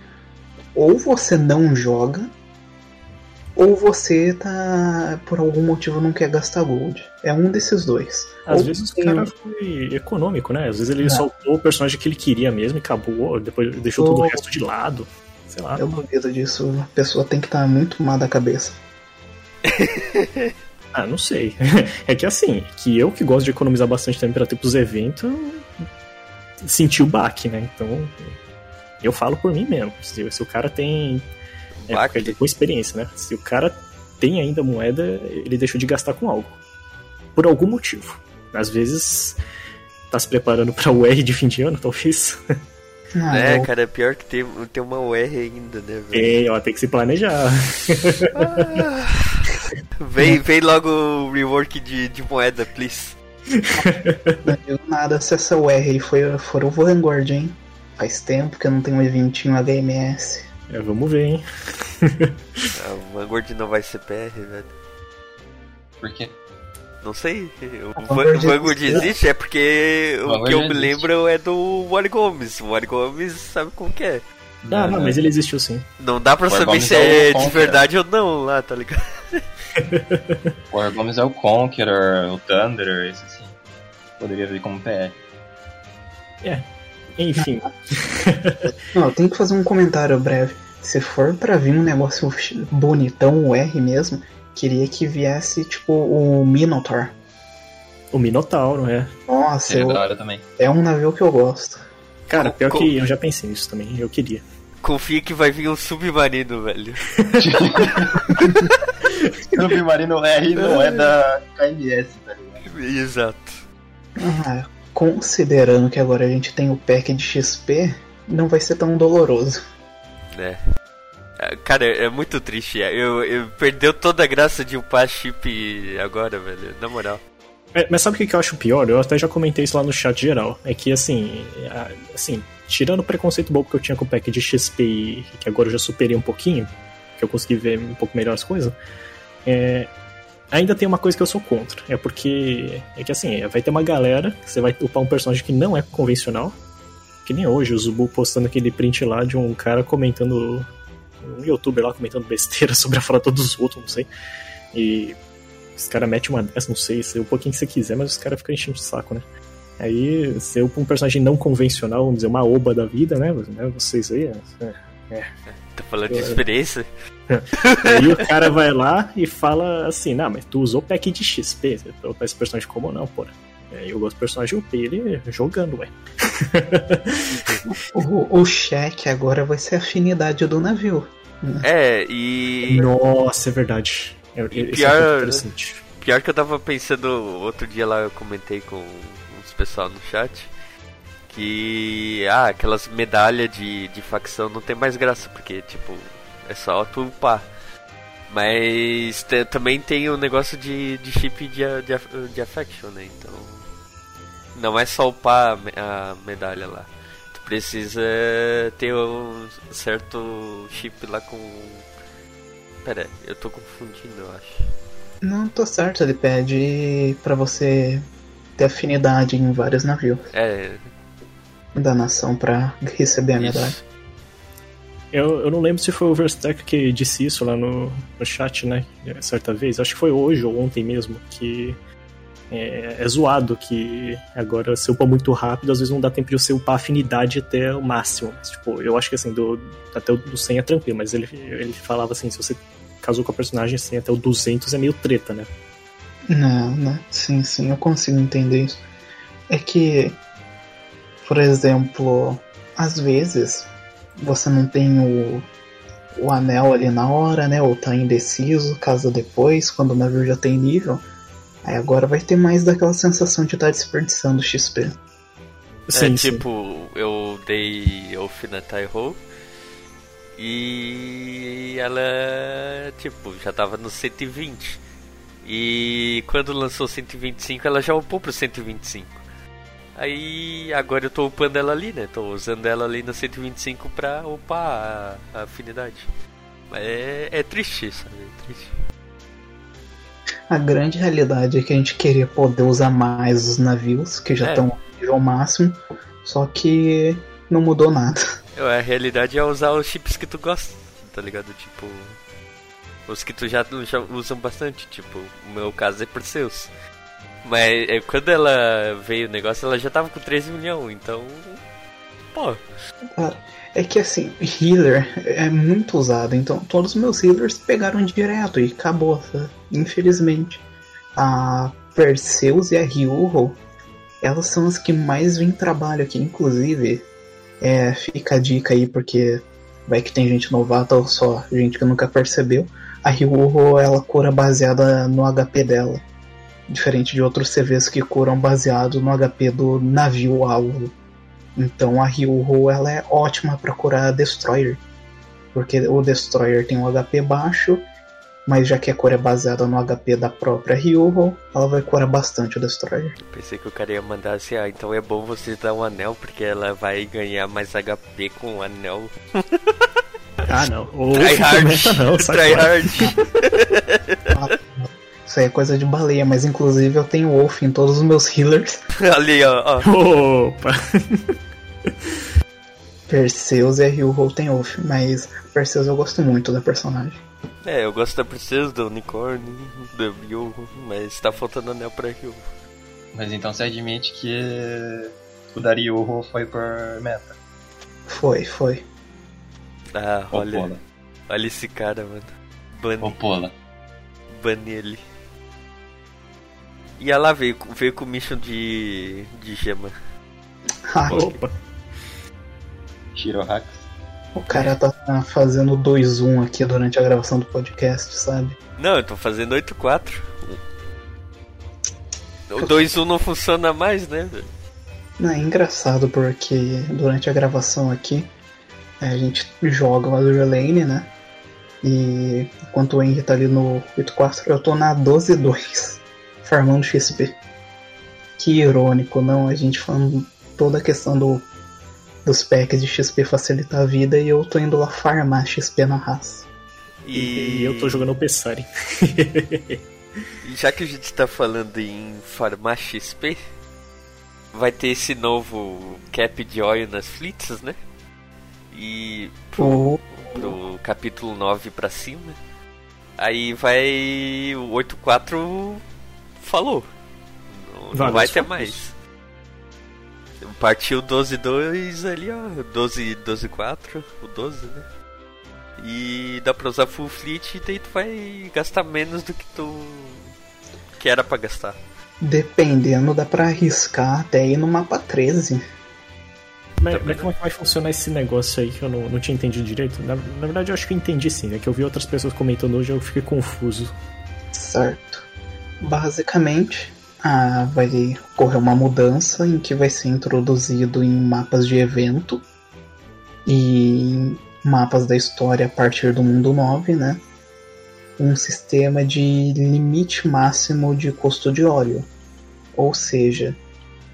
ou você não joga, ou você tá, por algum motivo, não quer gastar gold. É um desses dois. Às Ou vezes o cara foi econômico, né? Às vezes ele É. soltou o personagem que ele queria mesmo e acabou, depois deixou todo o Ou- resto de lado. Sei lá. Eu duvido disso. A pessoa tem que estar muito má da cabeça. Ah, não sei. É que assim, que eu que gosto de economizar bastante também pra ter pros eventos, senti o baque, né? Então, eu falo por mim mesmo. Se, se o cara tem. É, porque com experiência, né? Se o cara tem ainda moeda, ele deixou de gastar com algo. Por algum motivo. Às vezes tá se preparando pra o R de fim de ano, talvez. Ah, É, eu- cara, é pior que tem, tem uma UR ainda, né, velho? Tem, ó, tem que se planejar. Vem, vem logo o rework de, de moeda, please. Não deu nada se essa UR aí foi, for o Vanguard, hein? Faz tempo que eu não tenho um eventinho HMS. É, vamos ver, hein? Ah, o Vanguard não vai ser PR, velho. Por quê? Não sei. O A Van- Vanguard o Vanguard existe. existe é porque o Vanguard que eu me lembro é do Wally Gomes. O Wally Gomes sabe como que é. Ah, não, mas ele existiu sim. Não dá pra War saber Gomes se é o é de Conqueror. verdade ou não lá, tá ligado? O War Gomes é o Conqueror, o Thunderer, esse sim. Poderia vir como PR. Enfim, Não, eu tenho que fazer um comentário breve. Se for pra vir um negócio bonitão, o R mesmo, queria que viesse tipo o Minotaur. o Minotauro, é. Nossa, eu- é um navio que eu gosto. Cara, pior Co- que eu já pensei nisso também, eu queria. Confia que vai vir um submarino, velho. Submarino R não é da KMS, tá ligado? Exato. Ah, considerando que agora a gente tem o pack de XP, não vai ser tão doloroso. É. Ah, Cara, é muito triste. Eu, eu perdeu toda a graça de upar chip agora, velho. Na moral. É, Mas sabe o que eu acho pior? Eu até já comentei isso lá no chat geral. É que, assim, assim tirando o preconceito bobo que eu tinha com o pack de XP e que agora eu já superei um pouquinho, que eu consegui ver um pouco melhor as coisas, é, ainda tem uma coisa que eu sou contra. É porque, é que assim, vai ter uma galera, que você vai upar um personagem que não é convencional, que nem hoje, o Zubu postando aquele print lá de um cara comentando, um youtuber lá comentando besteira sobre a frota dos outros, não sei. E os caras metem uma dessa, não sei, ser um pouquinho que você quiser, mas os caras ficam enchendo o saco, né? Aí, você upa um personagem não convencional, vamos dizer, uma oba da vida, né? Vocês aí. é. Tá falando de É. experiência? Aí o cara vai lá e fala assim: Não, mas tu usou pack de XP, você upar esse personagem como não, porra. Aí eu gosto do personagem UP, ele jogando, ué. O, o cheque agora vai ser a afinidade do navio. É, e. Nossa, é verdade. É, é pior- interessante. Pior que eu tava pensando outro dia lá, eu comentei com uns pessoal no chat. Que. Ah, aquelas medalhas de, de facção não tem mais graça, porque, tipo, é só tu upar. Mas também tem o negócio de, de chip de, de, de affection, né? Então. Não é só upar a, a medalha lá. Tu precisa ter um certo chip lá com. Pera, eu tô confundindo, eu acho. Não, tô certo, ele pede pra você ter afinidade em vários navios É, da nação pra receber a medalha. Eu, eu não lembro se foi o Verstack que disse isso lá no, no chat, né? Certa vez. Acho que foi hoje ou ontem mesmo. Que é, é zoado que agora você upa muito rápido, às vezes não dá tempo de você upar a afinidade até o máximo. Mas, tipo, eu acho que assim, do, até o do 100 é tranquilo, mas ele, ele falava assim: se você casou com a personagem assim até o 200 é meio treta, né? Não, né? Sim, sim, eu consigo entender isso. É que, por exemplo, às vezes você não tem o, o anel ali na hora, né? Ou tá indeciso, casa depois, quando o navio já tem nível. Aí agora vai ter mais daquela sensação de estar desperdiçando XP. é tipo, eu dei Off na Taiho E ela, tipo, já tava no 120. E quando lançou 125, ela já upou pro 125. Aí agora eu tô upando ela ali, né? Tô usando ela ali no 125 pra upar a, a afinidade. É, é triste, sabe? É triste. A grande realidade é que a gente queria poder usar mais os navios, que já É. estão no nível máximo, só que não mudou nada. A realidade é usar os chips que tu gosta, tá ligado? Tipo. Os que tu já, já usam bastante, tipo, o meu caso é Perseus. Mas é, quando ela veio o negócio, ela já tava com 13 milhões, então. Pô, É que assim, healer é muito usado, então todos os meus healers pegaram direto e acabou, sabe? infelizmente. A Perseus e a Ryuho, elas são as que mais vêm trabalho aqui, inclusive. É, fica a dica aí, porque vai que tem gente novata ou só gente que nunca percebeu. A Ryuho, ela cura baseada no HP dela. Diferente de outros CVs que curam baseado no HP do navio alvo. Então a Ryuho ela é ótima para curar Destroyer. Porque o Destroyer tem um HP baixo, mas já que a cura é baseada no HP da própria Ryuho, ela vai curar bastante o Destroyer. eu pensei que o cara ia mandar assim, ah, então é bom você dar um anel, porque ela vai ganhar mais HP com o anel. Ah, não. Ou Try hard. não, Try hard. Isso aí é coisa de baleia, mas inclusive eu tenho Wolf em todos os meus healers. Ali, ó, ó. Opa! Perseus e a Ryuho tem Wolf, mas Perseus eu gosto muito da personagem. É, eu gosto da princesa, do unicórnio, do Ryu, mas tá faltando anel pra Ryu. Mas então você admite que o Daryuho foi por meta. Foi, foi. Ah, olha, Pola. olha esse cara, mano. Bane, Pola. bane ele. E ela veio, com- veio com mission de, de gema. Ah, Opa! Shirohax. o cara tá fazendo 2-1 aqui durante a gravação do podcast, sabe? Não, eu tô fazendo 8-4. O 2-1 não funciona mais, né? velho? Não, é engraçado porque durante a gravação aqui é, a gente joga o Azure Lane, né? E enquanto o Henry tá ali no 8-4, eu tô na 12-2, farmando XP. Que irônico, não? A gente falando toda a questão do, dos packs de XP facilitar a vida e eu tô indo lá farmar XP na raça. E, eu tô jogando o Pessari. E já que a gente tá falando em farmar XP, vai ter esse novo cap de óleo nas fleets, né? E O, pro capítulo 9 pra cima. Aí vai. O 8.4 falou. Não, não vai ter mais. Partiu 12.2 ali, ó. 12, 12.4, o 12, né? E dá pra usar full fleet e daí tu vai gastar menos do que tu. que era pra gastar. dependendo, dá pra arriscar até ir no mapa 13. Mas, mas como é que vai funcionar esse negócio aí que eu não, não tinha entendido direito? Na, na verdade, eu acho que eu entendi sim. É que eu vi outras pessoas comentando hoje e eu fiquei confuso. Certo. Basicamente, ah, vai ocorrer uma mudança em que vai ser introduzido em mapas de evento e mapas da história a partir do mundo 9, né? Um sistema de limite máximo de custo de óleo. Ou seja,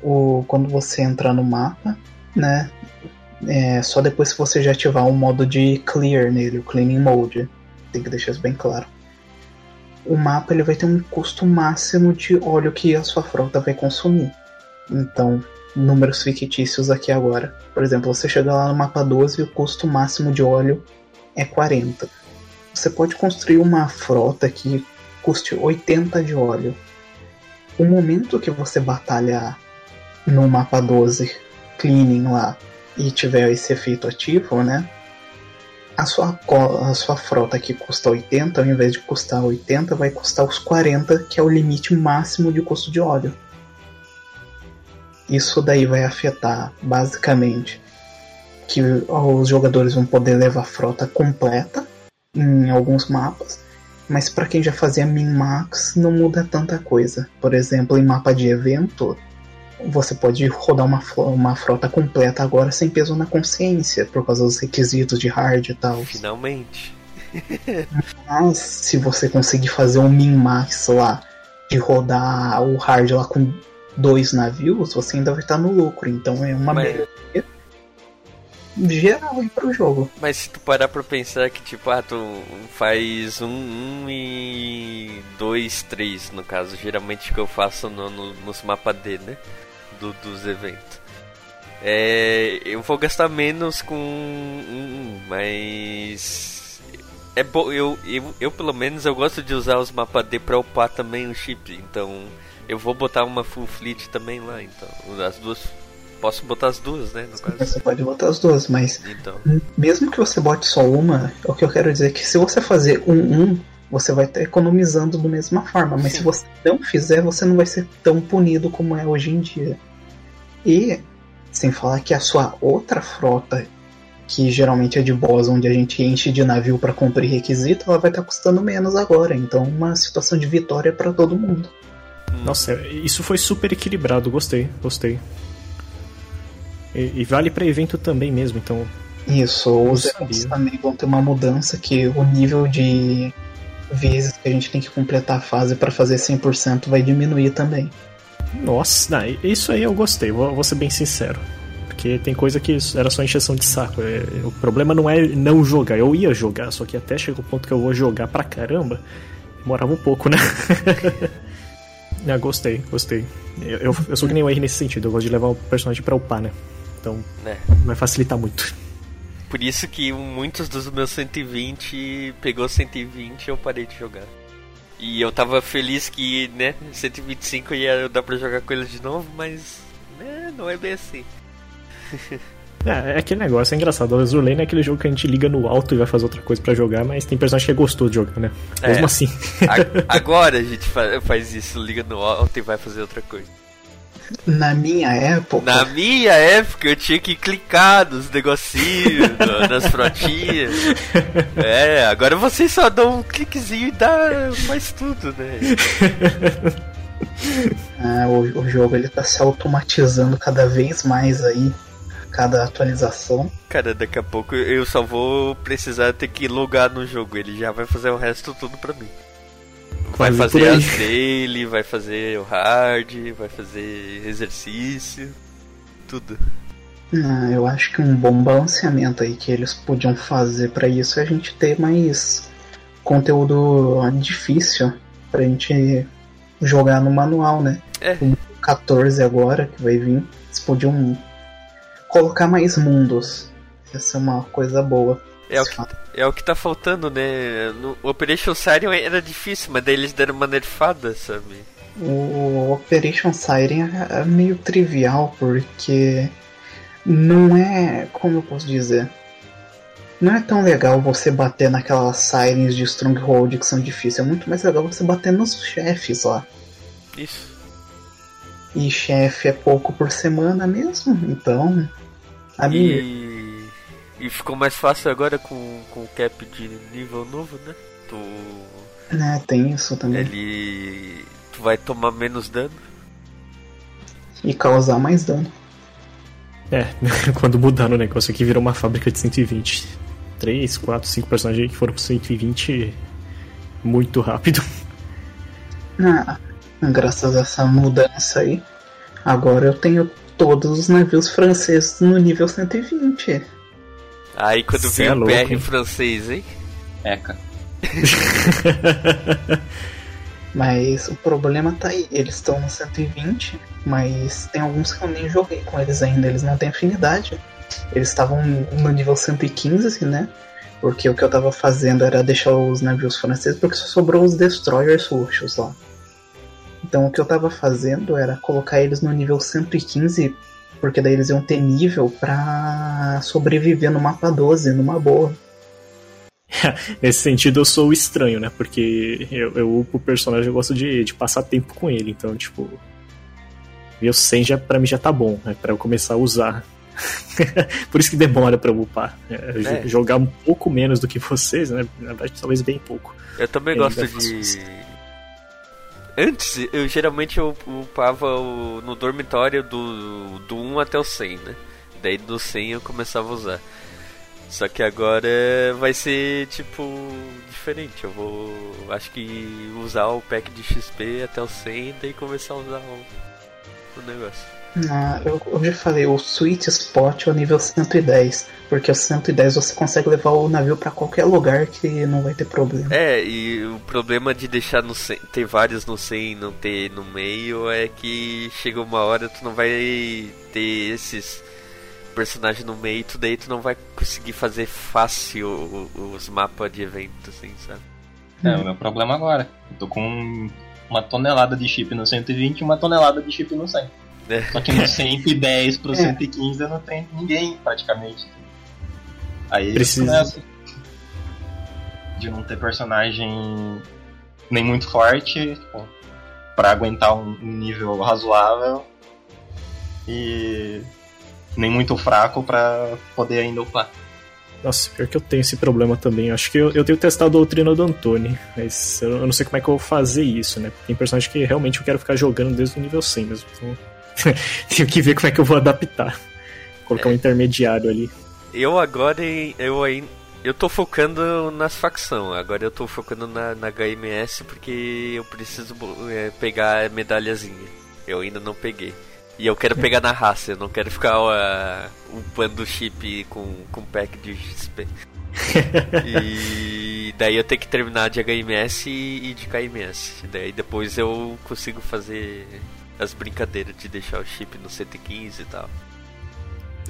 o, quando você entrar no mapa, né? É só depois que você já ativar o modo de clear nele, o cleaning mode. Tem que deixar isso bem claro o mapa ele vai ter um custo máximo de óleo que a sua frota vai consumir. Então, números fictícios aqui agora. Por exemplo, você chega lá no mapa 12 e o custo máximo de óleo é 40. Você pode construir uma frota que custe 80 de óleo. O momento que você batalhar no mapa 12, cleaning lá, e tiver esse efeito ativo, né? A sua, a sua frota que custa 80, ao invés de custar 80, vai custar os 40, que é o limite máximo de custo de óleo. Isso daí vai afetar, basicamente, que os jogadores vão poder levar a frota completa em alguns mapas, mas para quem já fazia min-max não muda tanta coisa. Por exemplo, em mapa de evento, você pode rodar uma, uma frota completa agora sem peso na consciência, por causa dos requisitos de hard e tal. Finalmente. Mas se você conseguir fazer um min-max lá, de rodar o hard lá com dois navios, você ainda vai estar no lucro. Então é uma Mas- melhoria geral aí pro jogo. Mas se tu parar pra pensar que, tipo, ah, tu faz um, um e dois, três, no caso, geralmente que eu faço no, no- nos mapas D, né? Do, dos eventos. É, eu vou gastar menos com um, mas. É bom, eu, eu, eu pelo menos eu gosto de usar os mapas D pra upar também o chip, então eu vou botar uma full fleet também lá, então. As duas. Posso botar as duas, né? Você pode botar as duas, mas Então. mesmo que você bote só uma, o que eu quero dizer é que se você fazer um um, você vai estar economizando da mesma forma. Mas Sim. se você não fizer, você não vai ser tão punido como é hoje em dia. E sem falar que a sua outra frota, que geralmente é de boss, onde a gente enche de navio para cumprir requisito, ela vai estar custando menos agora. Então, uma situação de vitória para todo mundo. Nossa, isso foi super equilibrado, gostei, gostei. E, e vale pra evento também mesmo, então. Isso, os eventos também vão ter uma mudança que o nível de vezes que a gente tem que completar a fase para fazer 100% vai diminuir também. Nossa, não, isso aí eu gostei, vou, vou ser bem sincero. Porque tem coisa que era só encheção de saco. é, o problema não é não jogar, eu ia jogar, só que até chega o ponto que eu vou jogar pra caramba, demorava um pouco, né? ah, gostei, gostei. Eu, eu, eu sou que nem o R nesse sentido, eu gosto de levar o personagem pra upar, né? Então Né? vai facilitar muito. Por isso que muitos dos meus 120 pegou 120 e eu parei de jogar. E eu tava feliz que, né, 125 ia dar pra jogar com eles de novo, mas né, não é bem assim. É, é aquele negócio, é engraçado. O Azur Lane é aquele jogo que a gente liga no alto e vai fazer outra coisa pra jogar, mas tem personagem que é gostoso de jogar, né? É. Mesmo assim. A- Agora a gente fa- faz isso, liga no alto e vai fazer outra coisa. Na minha época, Na minha época eu tinha que clicar nos negocinhos, nas frotinhas. É, agora vocês só dão um cliquezinho e dá, faz tudo, né? ah, o, o jogo ele tá se automatizando cada vez mais aí, cada atualização. Cara, daqui a pouco eu só vou precisar ter que logar no jogo. Ele já vai fazer o resto tudo pra mim. Vai fazer as dele, vai fazer o hard, vai fazer exercício, tudo. Ah, eu acho que um bom balanceamento aí que eles podiam fazer pra isso é a gente ter mais conteúdo difícil pra gente jogar no manual, né? É. O 14 agora que vai vir, eles podiam colocar mais mundos. Essa é uma coisa boa. É o, que, é o que tá faltando, né? No Operation Siren era difícil, mas daí eles deram uma nerfada, sabe? O Operation Siren é meio trivial porque não é. Como eu posso dizer? Não é tão legal você bater naquelas sirens de Stronghold que são difíceis. É muito mais legal você bater nos chefes lá. Isso. E chefe é pouco por semana mesmo, então. A mim, E, ficou mais fácil agora com, com o cap de nível novo, né? Tu, né, tem isso também. ele, tu vai tomar menos dano. E causar mais dano. É, quando mudaram o negócio aqui, virou uma fábrica de 120. 3, 4, 5 personagens que foram pro 120 muito rápido. Ah, graças a essa mudança aí, agora eu tenho todos os navios franceses no nível 120. Aí quando Cê vem é o louco, PR hein? francês, hein? Eca. Mas o problema tá aí, eles estão no 120, mas tem alguns que eu nem joguei com eles ainda, eles não têm afinidade. Eles estavam no nível 115, né? Porque o que eu tava fazendo era deixar os navios franceses, porque só sobrou os destroyers roxos lá. Então o que eu tava fazendo era colocar eles no nível 115, porque daí eles iam ter nível pra sobreviver no mapa 12, numa boa. Nesse sentido, eu sou o estranho, né? Porque eu, eu upo o personagem, eu gosto de, de passar tempo com ele. Então, tipo. Meu 100 já, pra mim já tá bom, né? Pra eu começar a usar. Por isso que demora pra eu upar. É, É. Jogar um pouco menos do que vocês, né? Na verdade, talvez bem pouco. Eu também É, gosto de. Antes, eu geralmente eu upava o, no dormitório do, do 1 até o 100, né? Daí do 100 eu começava a usar. Só que agora vai ser tipo diferente. Eu vou acho que usar o pack de XP até o 100 e daí começar a usar o, o negócio. Ah, eu, eu já falei, o sweet spot é o nível 110, porque o 110 você consegue levar o navio para qualquer lugar que não vai ter problema. É, e o problema de deixar no 100, ter vários no 100 e não ter no meio é que chega uma hora tu não vai ter esses personagens no meio, tu daí tu não vai conseguir fazer fácil os mapas de evento, assim, sabe? É, o meu problema agora. Eu tô com uma tonelada de chip no 120 e uma tonelada de chip no 100. É. Só que no 110 pro é. 115 não tem ninguém praticamente. Aí Precisa. de não ter personagem nem muito forte tipo, para aguentar um nível razoável e nem muito fraco para poder ainda upar. Nossa, pior que eu tenho esse problema também. Acho que eu, eu tenho testado a doutrina do Antônio, mas eu, eu, não sei como é que eu vou fazer isso, né? Tem personagem que realmente eu quero ficar jogando desde o nível 100 mesmo. Então Tenho que ver como é que eu vou adaptar. Colocar é. um intermediário ali. Eu agora, eu aí. Eu tô focando nas facções, agora eu tô focando na, na HMS porque eu preciso é, pegar medalhazinha. Eu ainda não peguei. E eu quero pegar na raça, eu não quero ficar uh, upando chip com, com pack de XP. e daí eu tenho que terminar de HMS e de KMS. Daí depois eu consigo fazer as brincadeiras de deixar o chip no 115 e tal.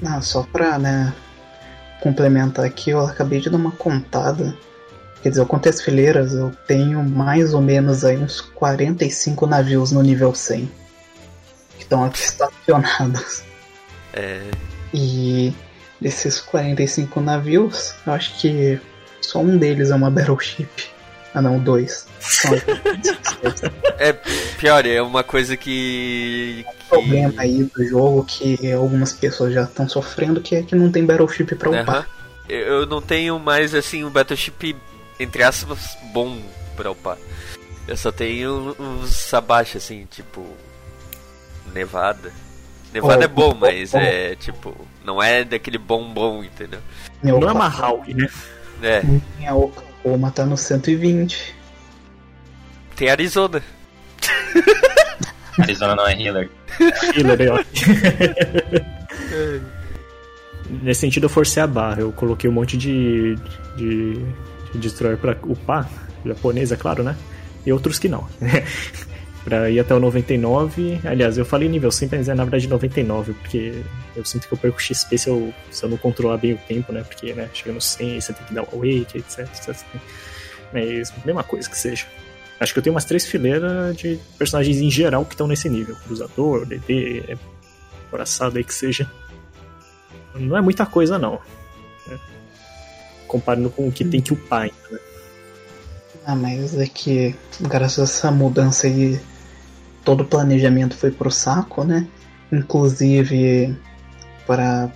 Ah, só pra, né, complementar aqui, eu acabei de dar uma contada. Quer dizer, eu contei as fileiras, eu tenho mais ou menos aí uns 45 navios no nível 100. Que estão aqui estacionados. É. E desses 45 navios, eu acho que só um deles é uma Battleship. Ah não, dois. é pior, é uma coisa que. que... problema aí do jogo que algumas pessoas já estão sofrendo que é que não tem Battleship pra upar. Eu não tenho mais assim um Battleship entre aspas bom pra upar. Eu só tenho uns abaixo assim, tipo. Nevada. Nevada oh, é bom, mas oh, oh. é tipo. Não é daquele bom bom, entendeu? Não é uma Hulk, né? É. Minha Oklahoma tá no 120. Tem Arizona. Arizona não é healer. Healer, é ó. Nesse sentido, eu forcei a barra. Eu coloquei um monte de, de, de destroyer pra upar. Japonês, é claro, né? E outros que não. pra ir até o 99. Aliás, eu falei nível 100, mas é na verdade 99, porque eu sinto que eu perco XP se eu, se eu não controlar bem o tempo, né? Porque, né, chega no 100, você tem que dar o wake, etc, etc. Mas, mesma coisa que seja. Acho que eu tenho umas três fileiras de personagens em geral que estão nesse nível. Cruzador, DD, coraçado aí que seja. Não é muita coisa, não. É. Comparando com o que tem que upar ainda, né? Ah, mas é que, graças a essa mudança aí, todo o planejamento foi pro saco, né? Inclusive, para,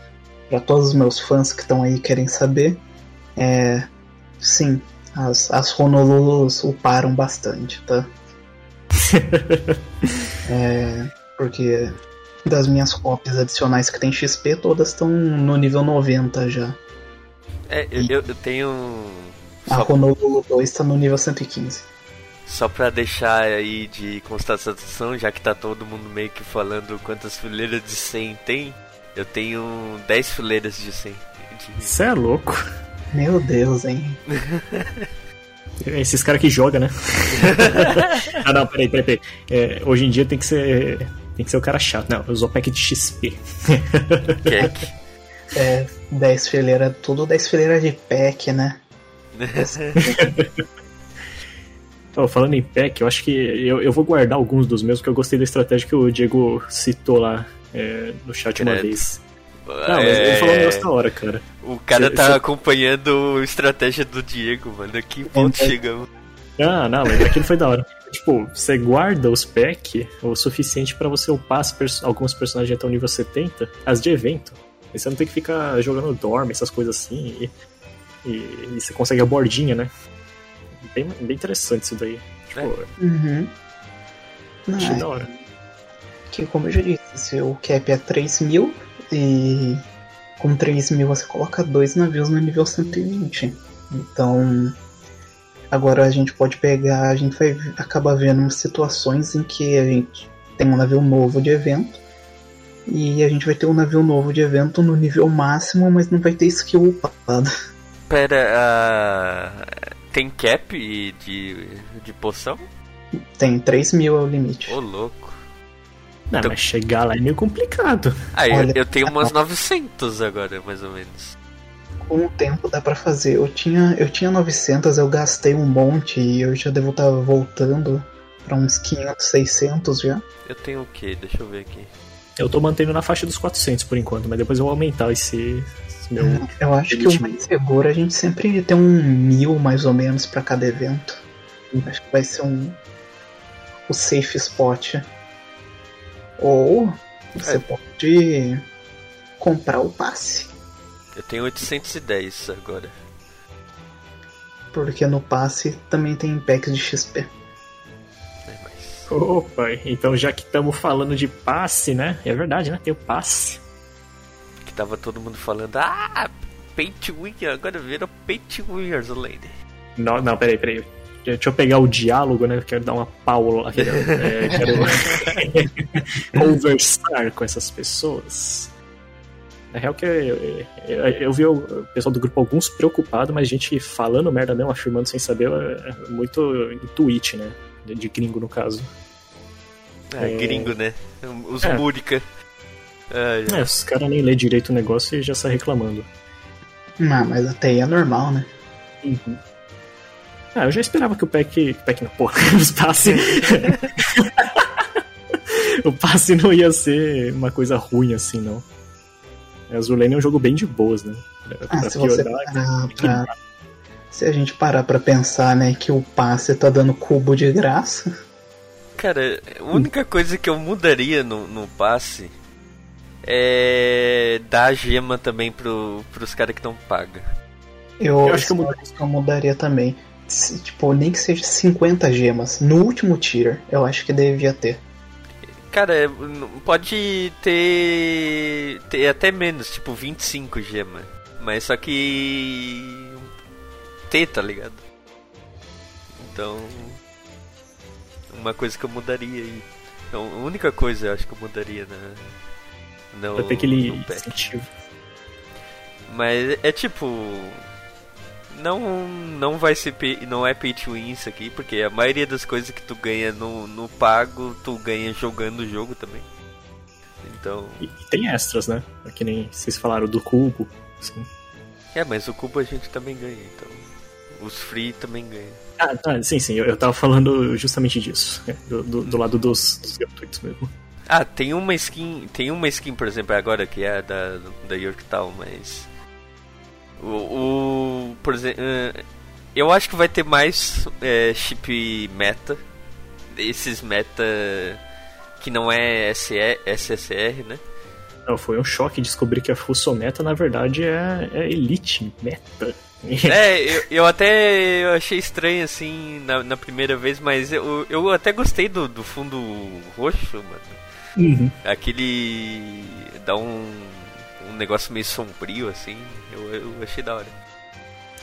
para todos os meus fãs que estão aí querem saber, é. Sim, as, as Honolulus uparam bastante, tá? é, porque das minhas cópias adicionais que tem XP, todas estão no nível 90 já. É, eu, eu, tenho. A. Honolulu 2 está no nível 115. Só pra deixar aí de constatação, já que tá todo mundo meio que falando quantas fileiras de 100 tem, eu tenho 10 fileiras de 100. Você é louco. Meu Deus, hein? Esses caras que jogam, né? ah, não, peraí, peraí, peraí. É, hoje em dia tem que ser. Tem que ser o cara chato. Não, usou pack de XP. Pack. é, 10 fileiras, tudo 10 fileiras de pack, né? oh, falando em pack, eu acho que eu, eu vou guardar alguns dos meus, que eu gostei da estratégia que o Diego citou lá é, no chat uma vez. Não, mas ele falou um negócio da hora, cara. O cara cê, tá cê... acompanhando a estratégia do Diego, mano. Que ponto é, chegamos. Ah, não, mas aquilo foi da hora. Tipo, você guarda os packs o suficiente para você upar pers alguns personagens até o nível 70, as de evento. E você não tem que ficar jogando dorme, essas coisas assim. E, e, e você consegue a bordinha, né? Bem, bem interessante isso daí. Tipo, é. uhum. Achei da hora. que, como eu já disse, se o cap é 3 mil e com 3 mil você coloca dois navios no nível 120. Então, agora a gente pode pegar, a gente vai acabar vendo situações em que a gente tem um navio novo de evento e a gente vai ter um navio novo de evento no nível máximo, mas não vai ter skill upado. Pera, ah, tem cap de, de poção? Tem 3 mil é o limite. Ô, louco. Não, Então- mas chegar lá é meio complicado. Ah, eu, Olha- eu tenho umas 900 agora, mais ou menos. Com o tempo dá pra fazer. Eu tinha, eu tinha 900, eu gastei um monte e eu já devo estar voltando pra uns 500, 600 já. Eu tenho o que? Deixa eu ver aqui. Eu tô mantendo na faixa dos 400 por enquanto, mas depois eu vou aumentar esse meu. Eu acho que o mais seguro é a gente sempre ter um mil mais ou menos pra cada evento. Acho que vai ser um o safe spot. Ou você É. pode comprar o passe, Eu tenho 810 agora. porque no passe também tem packs de XP. Mas... Opa, então já que estamos falando de passe, né? É verdade, né? Tem o passe. Tava todo mundo falando, ah, pay to win, agora virou pay to win, Lane. Não, não, peraí, peraí. Deixa eu pegar o diálogo, né? Quero dar uma paula. É, quero conversar com essas pessoas. Na real que eu, eu, eu vi o pessoal do grupo alguns preocupado, mas gente falando merda mesmo, afirmando sem saber, é muito em tweet, né? De, de gringo no caso. Ah, É. gringo, né? Os É. Múrica. Ai, É, os caras nem lê direito o negócio e já sai reclamando. Não, mas até aí é normal, né? Uhum. Ah, eu já esperava que o pack. Pack não, porra, os passe. o passe não ia ser uma coisa ruim assim, não. A Zulane é um jogo bem de boas, né? Pra, Ah, pra se piorar, parar pra. Se a gente parar pra pensar, né, que o passe tá dando cubo de graça. Cara, a única coisa que eu mudaria no, no passe é dar a gema também pro, pros caras que não pagam. Eu, Eu acho que eu mudaria. eu mudaria também. Se, tipo, nem que seja 50 gemas. No último tier, eu acho que devia ter. Cara, é, pode ter, ter até menos, tipo 25 gema. Mas só que. Ter, tá ligado? Então. Uma coisa que eu mudaria aí. Então, a única coisa eu acho que eu mudaria na. No, Pra ter aquele incentivo. Mas é tipo. Não, não vai ser pay, não é pay to win isso aqui, porque a maioria das coisas que tu ganha no, no pago, tu ganha jogando o jogo também. Então. E, tem extras, né? Que nem vocês falaram do cubo. Assim. É, mas o cubo a gente também ganha, então. Os free também ganham. Ah, tá, sim, sim, eu, eu tava falando justamente disso. né? Do, do, do lado dos, dos gratuitos mesmo. Ah, tem uma skin. Tem uma skin, por exemplo, agora que é a da, da Yorktown, mas. O. o por exemplo. eu acho que vai ter mais é, chip meta. Esses meta que não é SE, SSR, né? Não, foi um choque descobrir que a Fussometa, na verdade, é, é Elite Meta. É, eu, eu até eu achei estranho assim na, na primeira vez, mas eu, eu até gostei do, do fundo roxo, mano. Uhum. Aquele. dá um, um negócio meio sombrio assim. Eu, eu achei da hora.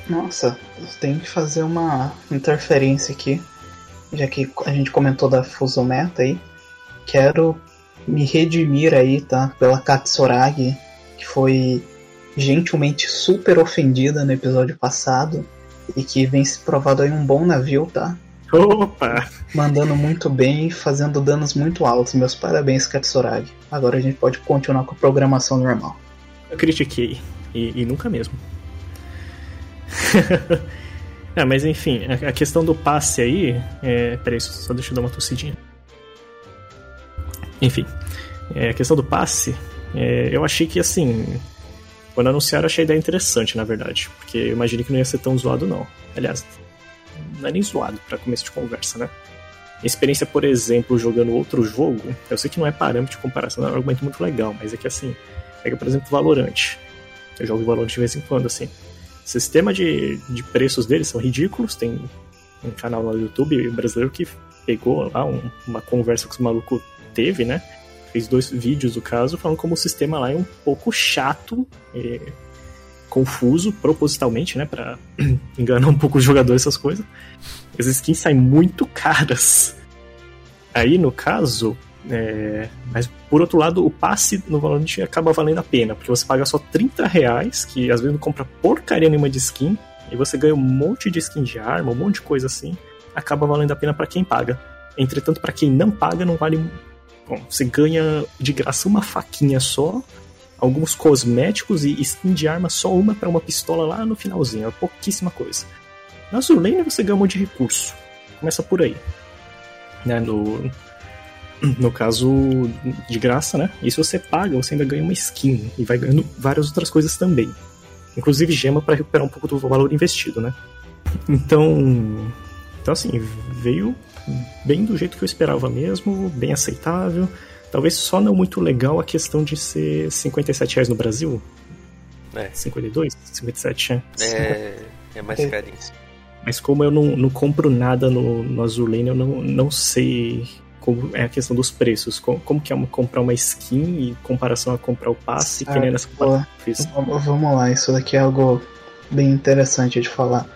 Nossa, eu tenho que fazer uma interferência aqui. Já que a gente comentou da Fusometa aí. Quero me redimir aí, tá? Pela Katsuragi, que foi gentilmente super ofendida no episódio passado. E que vem se provado aí um bom navio, tá? Opa! Mandando muito bem e fazendo danos muito altos. Meus parabéns, Katsuragi. Agora a gente pode continuar com a programação normal. Eu critiquei. E, e nunca mesmo. ah, mas enfim, a, a questão do passe aí. É, peraí, só deixa eu dar uma tossidinha. Enfim, é, a questão do passe. é, eu achei que assim. Quando anunciaram, eu achei a ideia interessante, na verdade. Porque eu imaginei que não ia ser tão zoado, não. Aliás, não é nem zoado pra começo de conversa, né? Experiência, por exemplo, jogando outro jogo, eu sei que não é parâmetro de comparação, é um argumento muito legal, mas é que assim, pega por exemplo Valorant. Eu jogo Valorant de vez em quando, assim. O sistema de, de preços deles são ridículos, tem um canal no YouTube brasileiro que pegou lá um, uma conversa que os malucos teve, né? Fez dois vídeos do caso, falando como o sistema lá é um pouco chato, confuso, propositalmente, né? Pra enganar um pouco os jogadores, essas coisas. As skins saem muito caras. Aí, no caso, é... mas por outro lado, o passe no Valorant acaba valendo a pena, porque você paga só 30 reais, que às vezes não compra porcaria nenhuma de skin, e você ganha um monte de skin de arma, um monte de coisa assim, acaba valendo a pena para quem paga. Entretanto, para quem não paga, não vale. Bom, você ganha de graça uma faquinha só, alguns cosméticos e skin de arma, só uma para uma pistola lá no finalzinho, é pouquíssima coisa. Na Zulane você ganha um monte de recurso. Começa por aí. Né, no, no caso de graça, né? E se você paga, você ainda ganha uma skin e vai ganhando várias outras coisas também. Inclusive gema para recuperar um pouco do valor investido, né? Então, então assim, veio bem do jeito que eu esperava mesmo, bem aceitável. Talvez só não muito legal a questão de ser 57 reais no Brasil. É. 52? 57, é. É, é mais carinho. Mas como eu não, não compro nada no, no Azulene, eu não, não sei como é a questão dos preços. Como, como que é comprar uma skin em comparação a comprar o passe, que nem nessa Vamos lá, isso daqui é algo bem interessante de falar.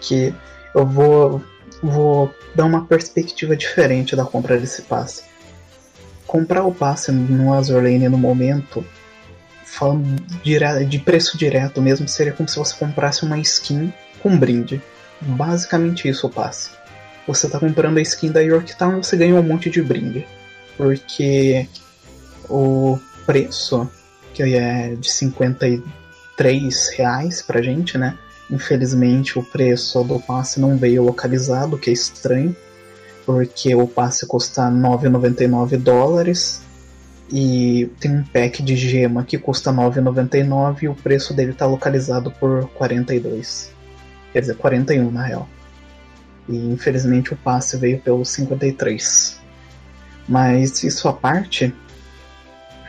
Que eu vou, vou dar uma perspectiva diferente da compra desse passe. Comprar o passe no Azurlane no momento, falando de preço direto mesmo, seria como se você comprasse uma skin com brinde. Basicamente isso o passe. Você tá comprando a skin da Yorktown e você ganha um monte de brinde. Porque o preço, que é de 53 reais pra gente, né? Infelizmente o preço do passe não veio localizado, o que é estranho. Porque o passe custa 9,99 dólares. E tem um pack de gema que custa 9,99 e o preço dele está localizado por 42. Quer dizer, 41 na real. E infelizmente o passe veio pelo 53. Mas isso à parte,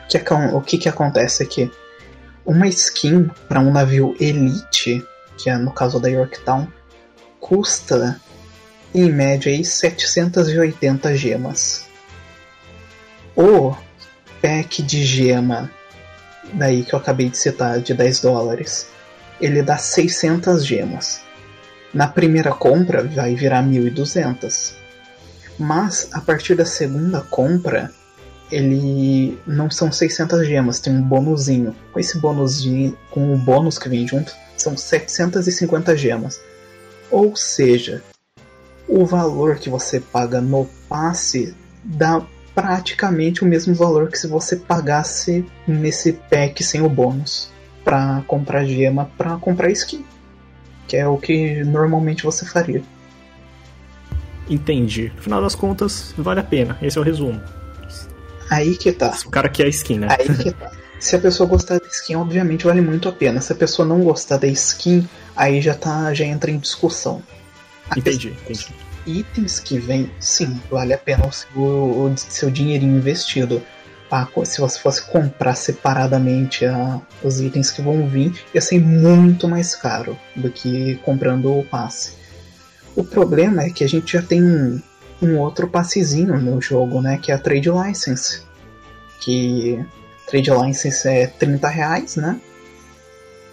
que, o que, que acontece aqui? Uma skin para um navio Elite, que é no caso da Yorktown, custa em média aí 780 gemas. O pack de gema, daí que eu acabei de citar, de 10 dólares, ele dá 600 gemas. Na primeira compra vai virar 1.200. Mas a partir da segunda compra, ele não são 600 gemas, tem um bônusinho. Com esse bônusinho, com o bônus que vem junto, são 750 gemas. Ou seja, o valor que você paga no passe dá praticamente o mesmo valor que se você pagasse nesse pack sem o bônus para comprar gema para comprar skin que é o que normalmente você faria. Entendi. No final das contas, vale a pena. Esse é o resumo. Aí que tá. O cara quer a skin, né? Aí que tá. Se a pessoa gostar da skin, obviamente vale muito a pena. Se a pessoa não gostar da skin, aí já tá, já entra em discussão. Entendi, entendi. Itens que vem, sim, vale a pena o seu, o seu dinheirinho investido ah, se você fosse comprar separadamente ah, os itens que vão vir, ia ser muito mais caro do que comprando o passe. O problema é que a gente já tem um, um outro passezinho no jogo, né? Que é a Trade License. Que Trade License é 30 reais, né?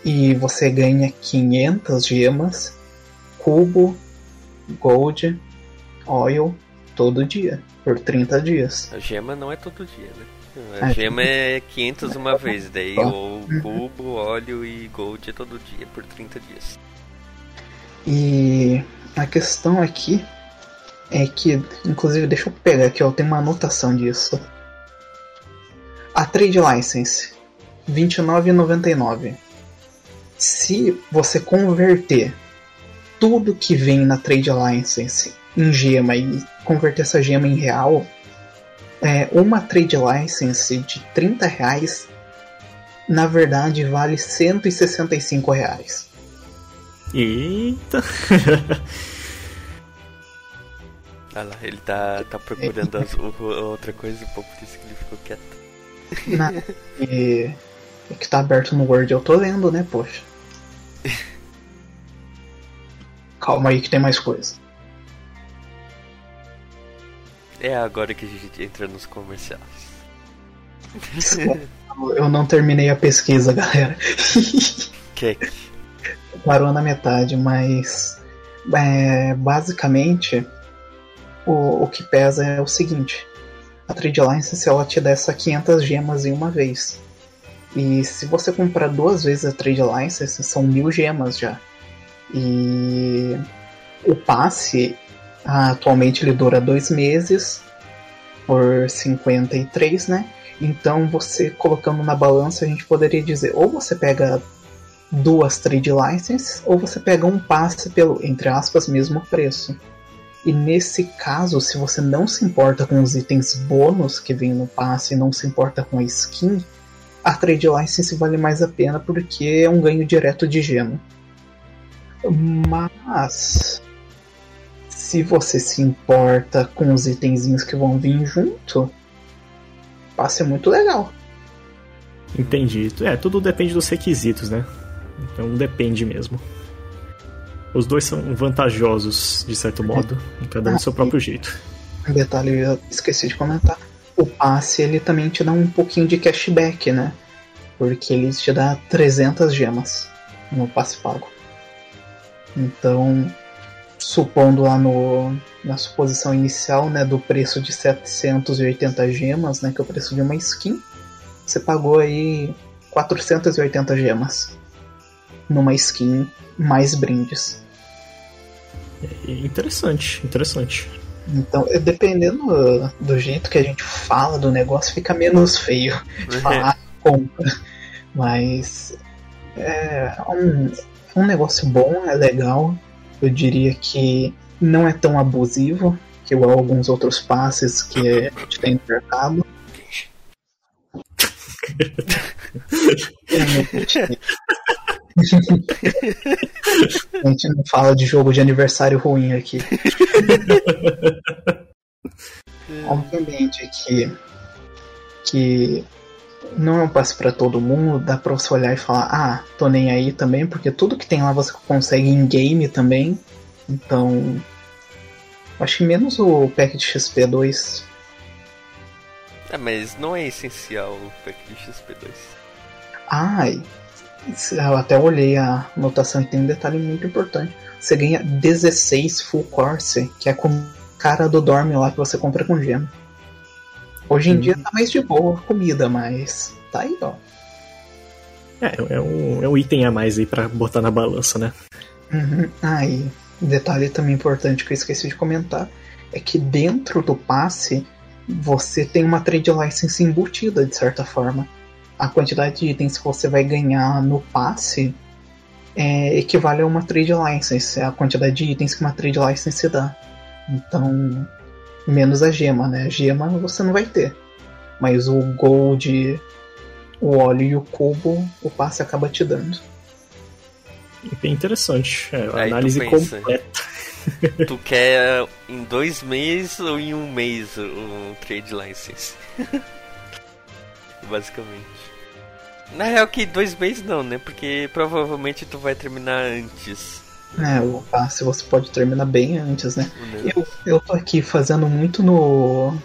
E você ganha 500 gemas, cubo, gold, oil, todo dia, por 30 dias. A gema não é todo dia, né? A é. gema é 500 uma vez, daí o cubo, óleo e gold todo dia, por 30 dias. E a questão aqui é que, inclusive, deixa eu pegar aqui, ó, tem uma anotação disso. A Trade License, R$29,99. Se você converter tudo que vem na Trade License em gema e converter essa gema em real, é, uma trade license de 30 reais, na verdade vale 165 reais. Eita! Olha lá, ele tá, tá procurando as, outra coisa, por isso que ele ficou quieto. Na, e, é que tá aberto no Word, eu tô lendo, né, poxa. Calma aí que tem mais coisa. É agora que a gente entra nos comerciais. Eu não terminei a pesquisa, galera. Que Parou na metade, mas é, basicamente o, o que pesa é o seguinte: a Trade License ela te dá essa 500 gemas em uma vez. E se você comprar duas vezes a Trade License, são mil gemas já. E o passe atualmente ele dura dois meses por 53, né? Então você colocando na balança, a gente poderia dizer, ou você pega duas trade licenses, ou você pega um passe pelo, entre aspas, mesmo preço. E nesse caso, se você não se importa com os itens bônus que vem no passe e não se importa com a skin, a trade license vale mais a pena porque é um ganho direto de gema. Mas se você se importa com os itenzinhos que vão vir junto, passe é muito legal. Entendi. É, tudo depende dos requisitos, né? Então depende mesmo. Os dois são vantajosos, de certo modo, em cada um do seu próprio jeito. Um detalhe, eu esqueci de comentar. O passe, ele também te dá um pouquinho de cashback, né? Porque ele te dá 300 gemas no passe pago. Então, supondo lá no, na suposição inicial, né, do preço de 780 gemas, né, que é o preço de uma skin, você pagou aí 480 gemas numa skin mais brindes. É interessante, interessante. Então, é, dependendo do jeito que a gente fala do negócio, fica menos feio de falar compra. Mas é um, um negócio bom, é legal. Eu diria que não é tão abusivo que igual alguns outros passes que a gente tem no mercado. a gente não fala de jogo de aniversário ruim aqui. Obviamente que, que não é um passe para todo mundo, dá pra você olhar e falar, ah, tô nem aí também, porque tudo que tem lá você consegue em game também. Então. Acho que menos o pack de XP2. É, mas não é essencial o pack de XP2. Ai, eu até olhei a notação e tem um detalhe muito importante. Você ganha 16 full course, que é com cara do dorme lá que você compra com gema. Hoje em dia tá mais de boa a comida, mas tá aí, ó. É, é um, é um item a mais aí pra botar na balança, né? Uhum. Ah, e detalhe também importante que eu esqueci de comentar é que dentro do passe você tem uma trade license embutida de certa forma. A quantidade de itens que você vai ganhar no passe é, equivale a uma trade license, é a quantidade de itens que uma trade license dá. Então, menos a gema, né? A gema você não vai ter. Mas o gold, o óleo e o cubo, o passe acaba te dando. Bem interessante. É, análise pensa. completa. Tu quer em dois meses ou em um mês o trade license? Basicamente. Na real que dois meses não, né? Porque provavelmente tu vai terminar antes. É, o passe você pode terminar bem antes, né? negócio. Eu, eu tô aqui fazendo muito no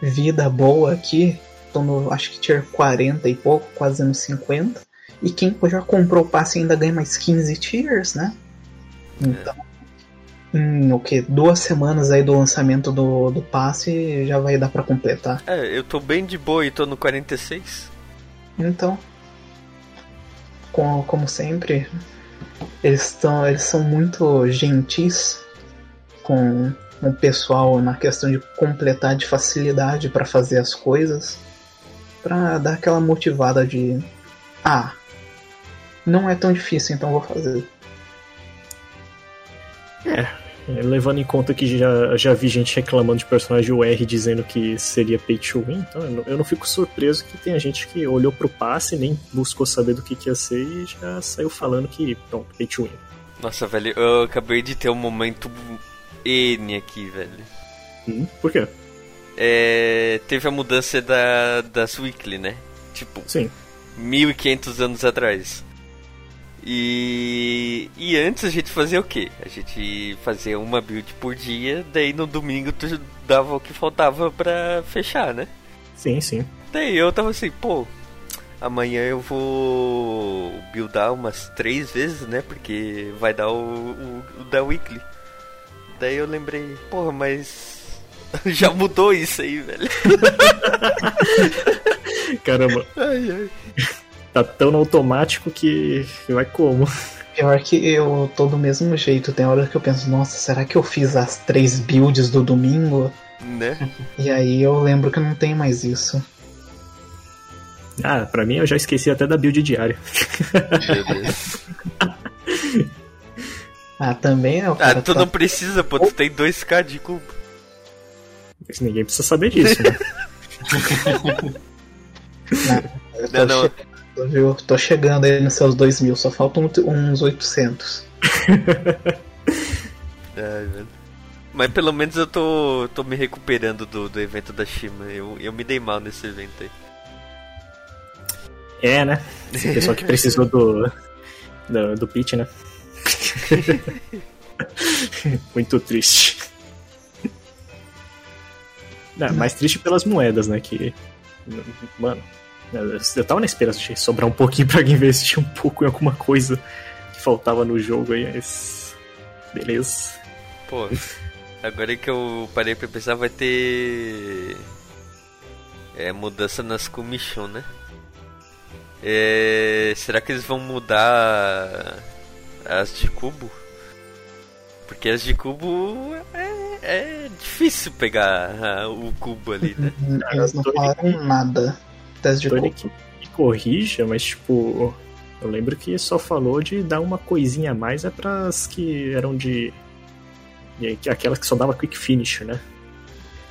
Vida Boa aqui. Tô no, acho que tier 40 e pouco, quase no 50. E quem já comprou o passe ainda ganha mais 15 tiers, né? Então, em o que? Duas semanas aí do lançamento do, do passe já vai dar pra completar. É, eu tô bem de boa e tô no 46. Então, como, como sempre, eles, tão, eles são muito gentis com o pessoal na questão de completar de facilidade para fazer as coisas, para dar aquela motivada de ah, não é tão difícil, então vou fazer. É, levando em conta que já, já vi gente reclamando de personagem UR dizendo que seria pay to win, então eu não, eu não fico surpreso que tenha gente que olhou pro passe, nem buscou saber do que, que ia ser e já saiu falando que, pronto, pay to win. Nossa, velho, eu acabei de ter um momento N aqui, velho. Hum, por quê? É, teve a mudança da, das Weekly, né? Tipo, Sim. 1500 anos atrás. E, e antes a gente fazia o quê? A gente fazia uma build por dia, daí no domingo tu dava o que faltava pra fechar, né? Sim, sim. Daí eu tava assim, pô, amanhã eu vou buildar umas três vezes, né? Porque vai dar o, o, o da Weekly. Daí eu lembrei, porra, mas já mudou isso aí, velho. Caramba. Ai, ai. Tá tão no automático que vai como? Pior que eu tô do mesmo jeito. Tem hora que eu penso, nossa, será que eu fiz as três builds do domingo? Né? E aí eu lembro que não tem mais isso. Ah, pra mim eu já esqueci até da build diária. Meu Deus. Ah, também é o Ah, cara tu tá- não precisa, pô, tu tem 2k de cubo. Mas ninguém precisa saber disso, né? Não, não. chegando, viu? Tô chegando aí nos seus 2 mil, só faltam uns 800. Ai, velho. Mas pelo menos eu tô, tô me recuperando do, do evento da Shima. Eu, eu me dei mal nesse evento aí. É, né? Esse pessoal que precisou do. do, do pitch, né? Muito triste. Não, mais triste pelas moedas, né? Que. Mano, eu tava na esperança de sobrar um pouquinho pra investir um pouco em alguma coisa que faltava no jogo aí, mas. Beleza. Pô, agora que eu parei pra pensar, vai ter. É, mudança nas commission, né? É, será que eles vão mudar as de cubo? Porque as de cubo é, é difícil pegar ah, o cubo ali, né? Eles não falaram nada. Teste de Tony corpo. que me corrija, mas tipo. Eu lembro que só falou de dar uma coisinha a mais é pras que eram de. Aquelas que só dava quick finish, né?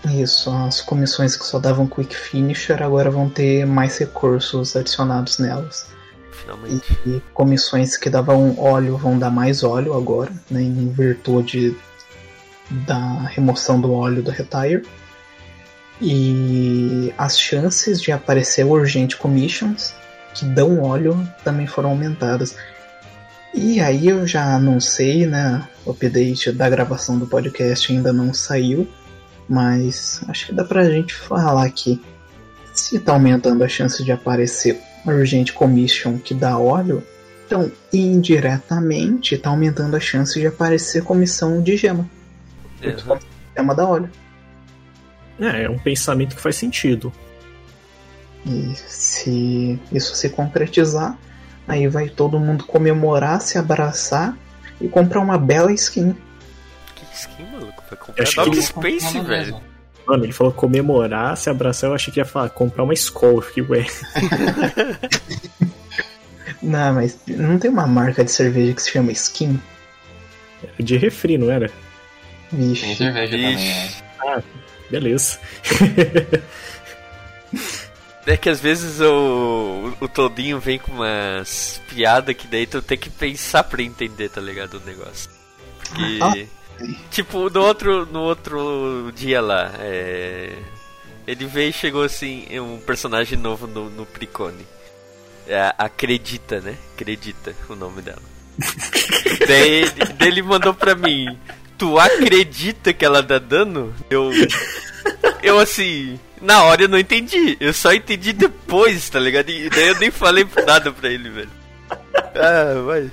Isso, as comissões que só davam quick finisher agora vão ter mais recursos adicionados nelas. E, Finalmente. e comissões que davam óleo vão dar mais óleo agora, né, em virtude da remoção do óleo do Retire. E as chances de aparecer urgente commissions que dão óleo também foram aumentadas. E aí eu já não sei, né? O update da gravação do podcast ainda não saiu, mas acho que dá pra gente falar aqui. Se tá aumentando a chance de aparecer urgente commission que dá óleo, então indiretamente tá aumentando a chance de aparecer comissão de gema. Uhum. gema dá óleo. É, é um pensamento que faz sentido. E se isso se concretizar, aí vai todo mundo comemorar, se abraçar e comprar uma bela skin. Que skin, maluco? Vai Eu comprar acho Dog que- Space, velho. Mano, ele falou comemorar, se abraçar, eu achei que ia falar comprar uma escola. Eu fiquei, ué. Não, mas não tem uma marca de cerveja que se chama Skin? Era de refri, não era? Tem Vixe. cerveja também, né? Ixi. Beleza. É que às vezes o, o Todinho vem com umas piadas que daí tu tem que pensar pra entender, tá ligado? O negócio. Porque. Ah. Tipo, no outro, no outro dia lá, é, ele veio e chegou assim, um personagem novo no, no Pricone. É, acredita, né? Acredita o nome dela. daí, daí ele mandou pra mim: Tu acredita que ela dá dano? Eu. Eu assim. Na hora eu não entendi. Eu só entendi depois, tá ligado? E daí eu nem falei nada pra ele, velho. Ah, vai.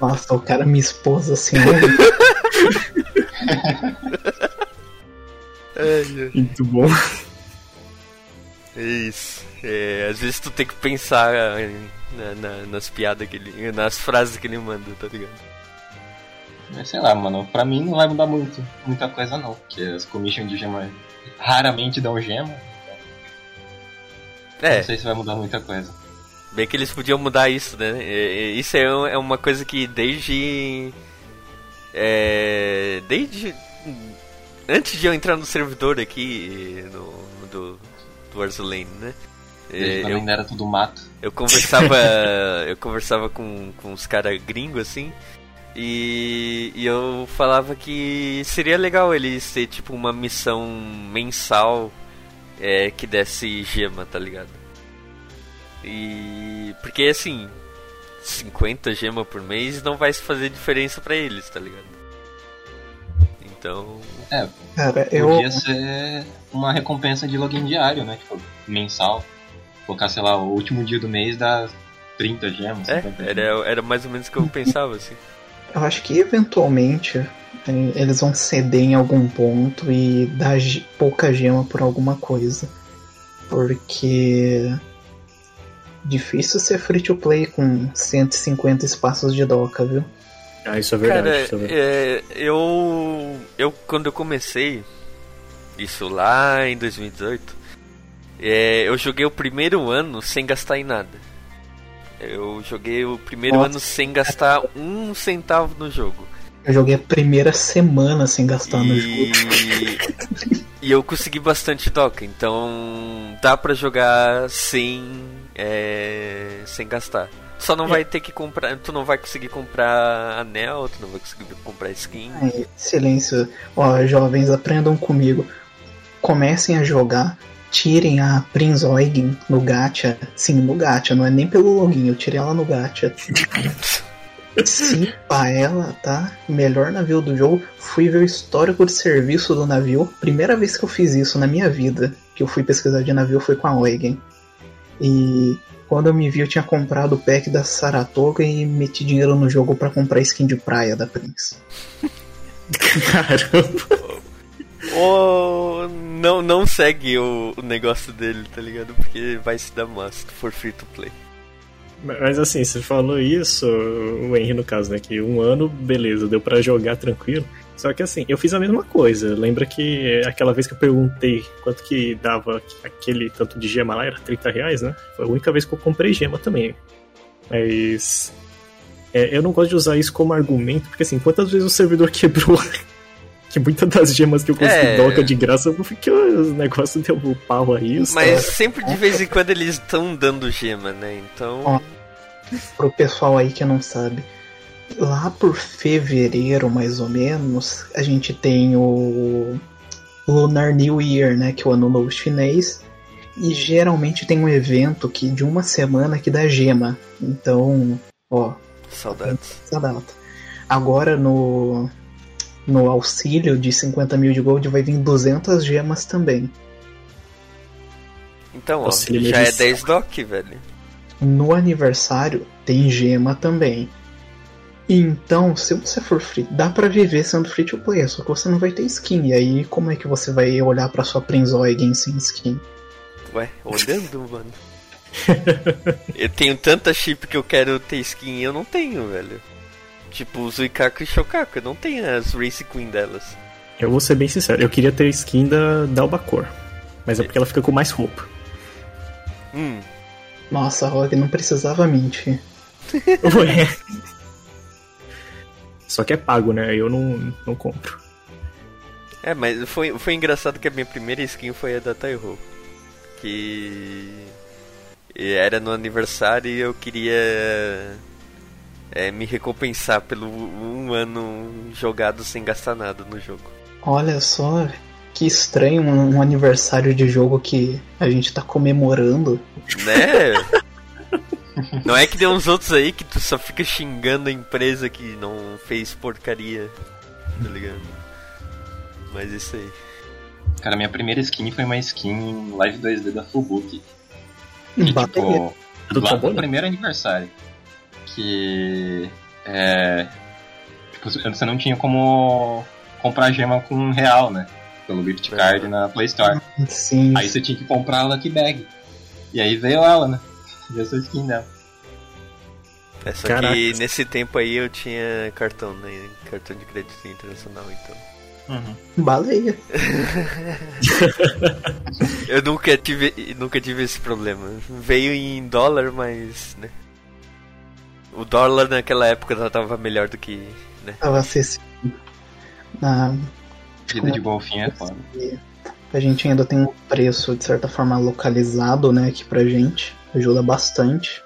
Nossa, o cara me expôs assim. né? Muito bom. É Isso. É, às vezes tu tem que pensar na- na- nas piadas que ele. nas frases que ele manda, tá ligado? Mas sei lá, mano, pra mim não vai mudar muito, muita coisa não, porque as commission de gema raramente dão gema, É, não sei se vai mudar muita coisa. bem que eles podiam mudar isso, né? Isso é, é uma coisa que desde. É, desde. Antes de eu entrar no servidor aqui, no, do, do Arzulane, né? É, Desde eu, ainda era tudo mato. Eu conversava. eu conversava com, com os caras gringos assim. E, e eu falava que seria legal eles ter tipo uma missão mensal é, que desse gema, tá ligado? E. Porque assim. 50 gemas por mês, não vai fazer diferença para eles, tá ligado? Então. É, Cara, eu. podia ser uma recompensa de login diário, né? Tipo, mensal. Colocar, sei lá, o último dia do mês dá 30 gemas. É, 50 era, gemas. era mais ou menos o que eu pensava, assim. Eu acho que eventualmente eh, eles vão ceder em algum ponto e dar pouca gema por alguma coisa. Porque. Difícil ser free to play com 150 espaços de doca, viu? Ah, isso é verdade. Cara, isso é verdade. é, eu, eu quando eu comecei, isso lá em 2018, é, eu joguei o primeiro ano sem gastar em nada. Eu joguei o primeiro Nossa. ano sem gastar um centavo no jogo. Eu joguei a primeira semana sem gastar no jogo. E, e eu consegui bastante doca, então dá pra jogar sem, é, sem gastar. Só não vai ter que comprar, tu não vai conseguir comprar anel, tu não vai conseguir comprar skin. Ai, silêncio. Ó, jovens, aprendam comigo. Comecem a jogar. Tirem a Prince Eugen no gacha. Sim, no gacha, não é nem pelo login. Eu tirei ela no gacha. Sim, pra ela, tá? Melhor navio do jogo. Fui ver o histórico de serviço do navio. Primeira vez que eu fiz isso na minha vida, que eu fui pesquisar de navio, foi com a Eugen. E quando eu me vi, eu tinha comprado o pack da Saratoga e meti dinheiro no jogo pra comprar skin de praia da Prince. Caramba. Ou não, não segue o, o negócio dele, tá ligado? Porque vai se dar mal se for free to play. Mas assim, você falou isso, o Henry no caso, né? Que um ano, beleza, deu pra jogar tranquilo. Só que assim, eu fiz a mesma coisa. Lembra que aquela vez que eu perguntei quanto que dava aquele tanto de gema lá, era 30 reais, né? Foi a única vez que eu comprei gema também. Mas. é, eu não gosto de usar isso como argumento, porque assim, quantas vezes o servidor quebrou? Que muitas das gemas que eu consegui É. doca de graça, porque os negócios deu um pau aí. Mas caras- sempre de vez em quando eles estão dando gema, né? Então. Ó. pro pessoal aí que não sabe. Lá por fevereiro, mais ou menos, a gente tem o Lunar New Year, né, que é o ano novo chinês, e geralmente tem um evento que de uma semana que dá gema. Então, ó, Saudades. data. Agora no no auxílio de 50 mil de gold vai vir 200 gemas também. Então, ó, Auxílio já é medição. 10 doc, velho. No aniversário tem gema também. Então, se você for free, dá pra viver sendo free to play, só que você não vai ter skin. E aí, como é que você vai olhar pra sua Prince Eugen sem skin? Ué, olhando, mano. eu tenho tanta chip que eu quero ter skin e eu não tenho, velho. Tipo, Zuikaku e Shokaku, não tenho as Race Queen delas. Eu vou ser bem sincero, eu queria ter a skin da, da Albacor. Mas é porque ela fica com mais roupa. Hum, Nossa, Rogue não precisava mentir. Ué. Só que é pago, né? Eu não, não compro. É, mas foi, foi engraçado que a minha primeira skin foi a da Taiho. Que era no aniversário e eu queria é, me recompensar pelo um ano jogado sem gastar nada no jogo. Olha só, que estranho um, um aniversário de jogo que a gente tá comemorando. Né? Não é que tem uns outros aí que tu só fica xingando a empresa que não fez porcaria, tá ligado? Mas isso aí. Cara, minha primeira skin foi uma skin live 2D da Fubuki. Que, Bateria. tipo, Do lá no primeiro aniversário. Que. É. Tipo, você não tinha como comprar gema com um real, né? Pelo gift card na Play Store. Sim, Aí você tinha que comprar a Lucky Bag. E aí veio ela, né? Veio essa skin dela. É só Caraca. que nesse tempo aí eu tinha cartão, né? Cartão de crédito internacional, então. baleia. Eu nunca tive, nunca tive esse problema. Veio em dólar, mas, né? O dólar naquela época já tava melhor do que, né? Tava acessível. Na, Vida de golfinho é foda. A gente ainda tem um preço, de certa forma, localizado, né, aqui pra gente. Ajuda bastante.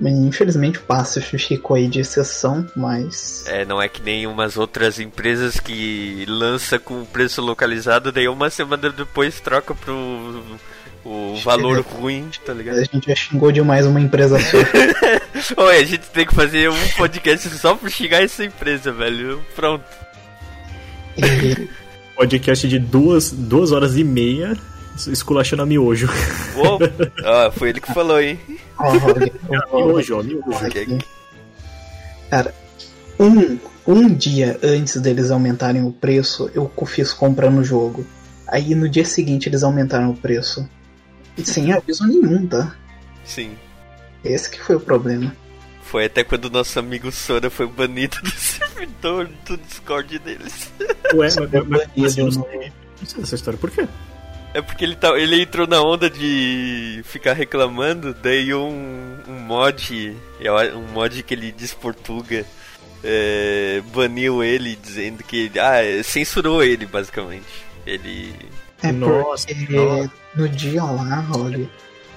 Mas, Infelizmente o passe ficou aí de exceção, mas. É, não é que nem umas outras empresas que lança com preço localizado, daí uma semana depois troca pro o valor ruim, tá ligado? A gente já xingou demais uma empresa só. Oi, a gente tem que fazer um podcast só pra xingar essa empresa, velho. Pronto. Podcast de duas, duas horas e meia esculachando a miojo. Uou, ó, foi ele que falou, hein? Miojo, ó, miojo. aqui. Cara, um, um dia antes deles aumentarem o preço, eu fiz compra no jogo. Aí no dia seguinte eles aumentaram o preço. Sem aviso nenhum, tá? Sim. Esse que foi o problema. Foi até quando o nosso amigo Sora foi banido do servidor do Discord deles. Ué, mas, mas, mas, mas eu não Banido sei, não sei dessa história. Por quê? É porque ele, tá, ele entrou na onda de ficar reclamando, daí um, um mod, um mod que ele desportuga, é, baniu ele dizendo que. Ah, censurou ele basicamente. Ele. É Nossa, porque nossa. no dia lá, olha,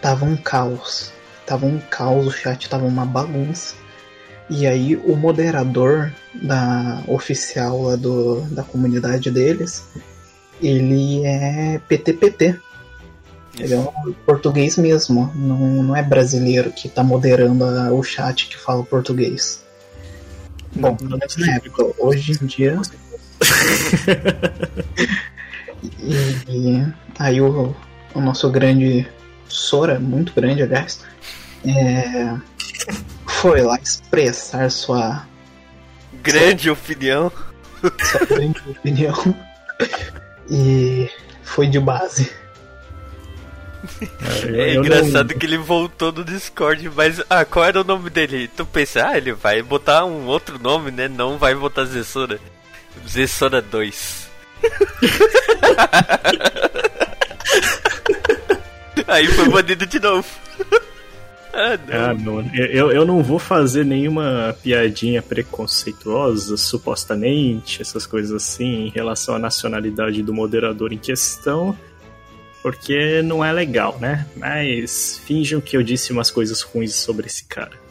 tava um caos. Tava um caos, o chat tava uma bagunça. E aí o moderador da oficial lá do, da comunidade deles, ele é PTPT. Ele é um português mesmo, não, não é brasileiro que tá moderando a- o chat que fala português. Bom, pelo menos na época. Hoje em dia. E, e aí o, o nosso grande Sora, muito grande, aliás, é, foi lá expressar sua, Grande opinião. sua grande opinião e foi de base. É eu não- engraçado que ele voltou no Discord, mas. Ah, qual era o nome dele? Tu pensa, ah, ele vai botar um outro nome, né? Não vai botar Zessora. Zessora 2. Aí foi banido de novo. ah, não. Ah, não. Eu, eu não vou fazer nenhuma piadinha preconceituosa, supostamente, essas coisas assim, em relação à nacionalidade do moderador em questão, porque não é legal, né? Mas finjam que eu disse umas coisas ruins sobre esse cara.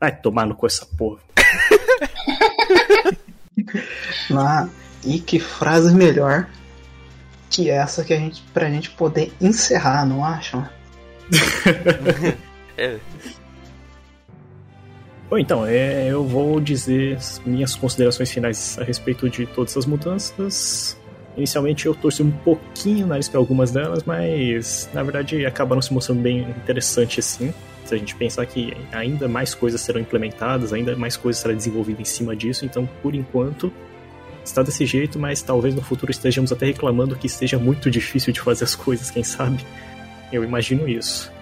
Vai tomar no cu essa porra. Ah, e que frase melhor que essa que a gente, pra gente poder encerrar, não acham? É, Bom, então, é, eu vou dizer as minhas considerações finais a respeito de todas as mudanças. Inicialmente eu torci um pouquinho o nariz para algumas delas, mas na verdade acabaram se mostrando bem interessante assim. Se a gente pensar que ainda mais coisas serão implementadas, ainda mais coisas serão desenvolvidas em cima disso, então por enquanto está desse jeito, mas talvez no futuro estejamos até reclamando que seja muito difícil de fazer as coisas, quem sabe? Eu imagino isso.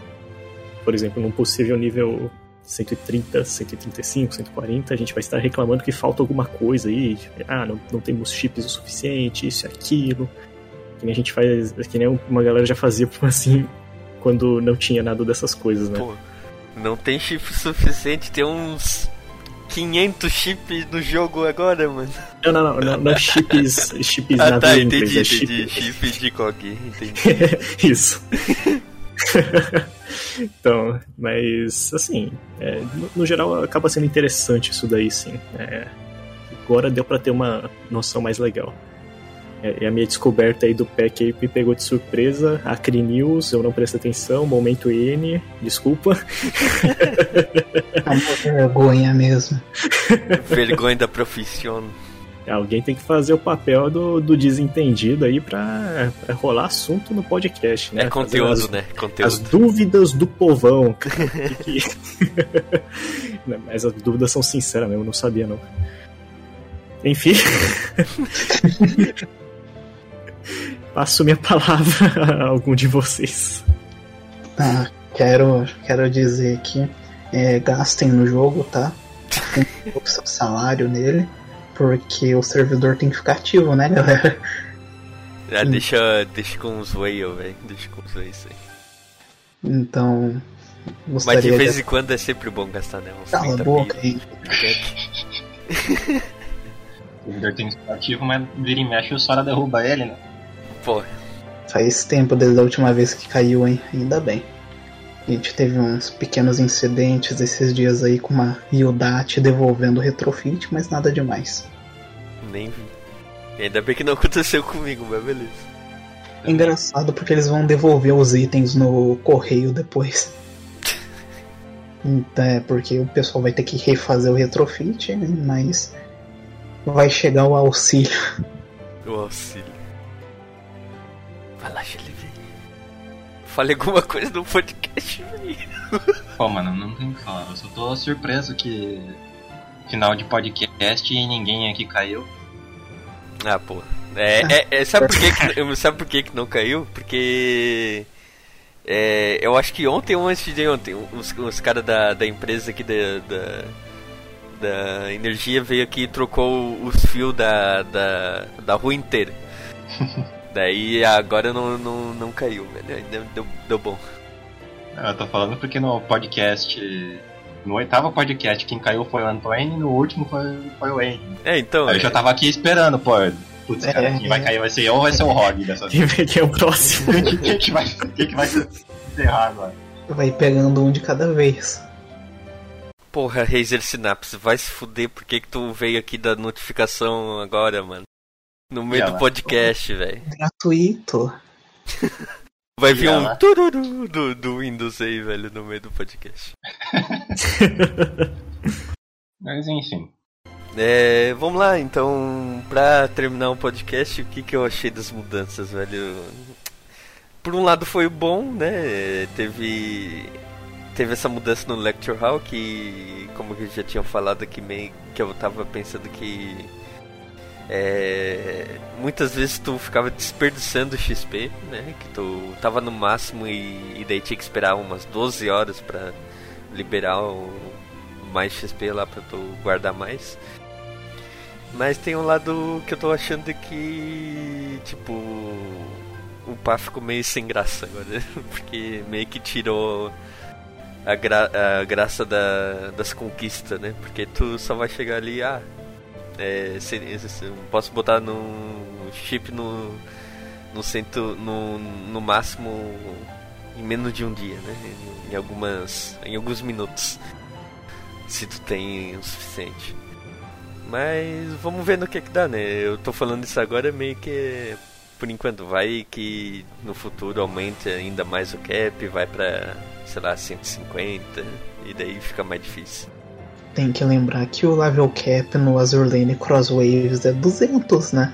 Por exemplo, num possível nível 130, 135, 140, a gente vai estar reclamando que falta alguma coisa aí. Ah, não, não temos chips o suficiente, isso e aquilo. Que nem a gente faz, que nem uma galera já fazia assim, quando não tinha nada dessas coisas, né? pô. Não tem chip suficiente, tem uns 500 chips no jogo agora, mano. Não, não, não, não, não chips, chips Ah, na tá, entendi, é entendi. chip- Chip de COG, entendi. Isso. então, mas assim, é, no, no geral acaba sendo interessante isso daí, sim. É, agora deu pra ter uma noção mais legal. É, e a minha descoberta aí do pack aí me pegou de surpresa. Acri News, eu não prestei atenção. Momento N, desculpa. É uma vergonha mesmo. Vergonha da profissão. Alguém tem que fazer o papel do, do desentendido aí pra, pra rolar assunto no podcast, né? É conteúdo, Fazer né? As Conteúdo. dúvidas do povão. Que- Mas as dúvidas são sinceras mesmo, eu não sabia não. Enfim. Passo minha palavra a algum de vocês. Tá, quero, quero dizer que é, gastem no jogo, tá? Tem o seu salário nele, porque o servidor tem que ficar ativo, né, galera? Ah, deixa, deixa com os whale, velho. Deixa com os whale isso aí. Então, Mas de vez de... em quando é sempre bom gastar, né? Uns Cala a 30 boca aí. O servidor tem que estar ativo, mas vira e mexe o Sora derruba ele, né? Pô, Faz tempo desde a última vez que caiu, hein? Ainda bem. A gente teve uns pequenos incidentes esses dias aí com uma Yodate devolvendo o retrofit, mas nada demais. nem vi. Ainda bem que não aconteceu comigo, mas beleza. É engraçado porque eles vão devolver os itens no correio depois. Então, é porque o pessoal vai ter que refazer o retrofit, mas vai chegar o auxílio. O auxílio. Vai lá, Shelly. Falei alguma coisa no podcast, velho. Pô, mano, não tem o que falar. Eu só tô surpreso que final de podcast e ninguém aqui caiu. Ah, pô. É, é, é, sabe por que, que sabe por que, que não caiu? Porque é, eu acho que ontem ou antes de ontem, os, os caras da, da empresa aqui da, da, da energia veio aqui e trocou os fios da, da, da rua inteira. Daí agora não, não, não caiu, velho. Deu, deu, deu bom. Eu tô falando porque no podcast. No oitavo podcast, quem caiu foi o Antônio e no último foi, foi o Wayne. É, então. Aí eu já tava aqui esperando, pô. Putz, é, cara, quem vai cair vai ser eu ou vai ser o Rog dessa vez? Quem é o próximo? quem, que vai, quem que vai encerrar agora? Vai pegando um de cada vez. Porra, Razer Synapse, vai se fuder, por que que tu veio aqui da notificação agora, mano? No meio do podcast, velho. Gratuito. Vai vir um tururu do, do Windows aí, velho, no meio do podcast. Mas enfim. É, vamos lá, então, pra terminar o podcast, o que, que eu achei das mudanças, velho? Por um lado foi bom, né? Teve teve essa mudança no Lecture Hall que, como eu já tinha falado aqui, meio que eu tava pensando que é, muitas vezes tu ficava desperdiçando XP, né? Que tu tava no máximo e, e daí tinha que esperar umas 12 horas para liberar o, mais XP lá pra tu guardar mais. Mas tem um lado que eu tô achando que, tipo, o pá ficou meio sem graça agora, porque meio que tirou a, gra a graça da, das conquistas, né? Porque tu só vai chegar ali, ah, é, posso botar no chip no no no, no máximo em menos de um dia, né? Em, algumas em alguns minutos, se tu tem o suficiente. Mas vamos ver no que que dá, né? Eu tô falando isso agora meio que por enquanto vai que no futuro aumente ainda mais o cap, vai para sei lá 150 e daí fica mais difícil. Tem que lembrar que o level cap no Azure Lane Crosswaves é 200, né?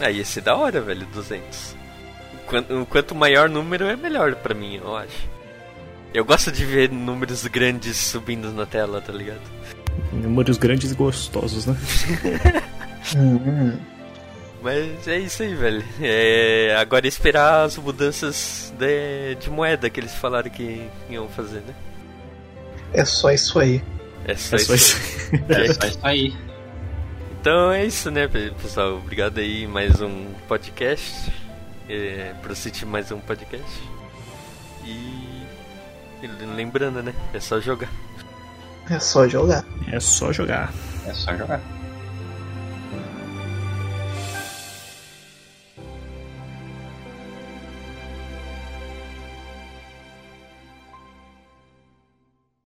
Ah, ia ser da hora, velho, 200. Quanto, quanto maior número é melhor para mim, eu acho. Eu gosto de ver números grandes subindo na tela, tá ligado? Números grandes e gostosos, né? Hum. Mas é isso aí, velho. É, agora é esperar as mudanças de, de moeda que eles falaram que iam fazer, né? É só isso aí. É só, É só isso. isso. É só isso aí. Então é isso, né, pessoal? Obrigado aí, mais um podcast. É, pra assistir mais um podcast. E... e lembrando, né? É só jogar. É só jogar. É só jogar. É só jogar.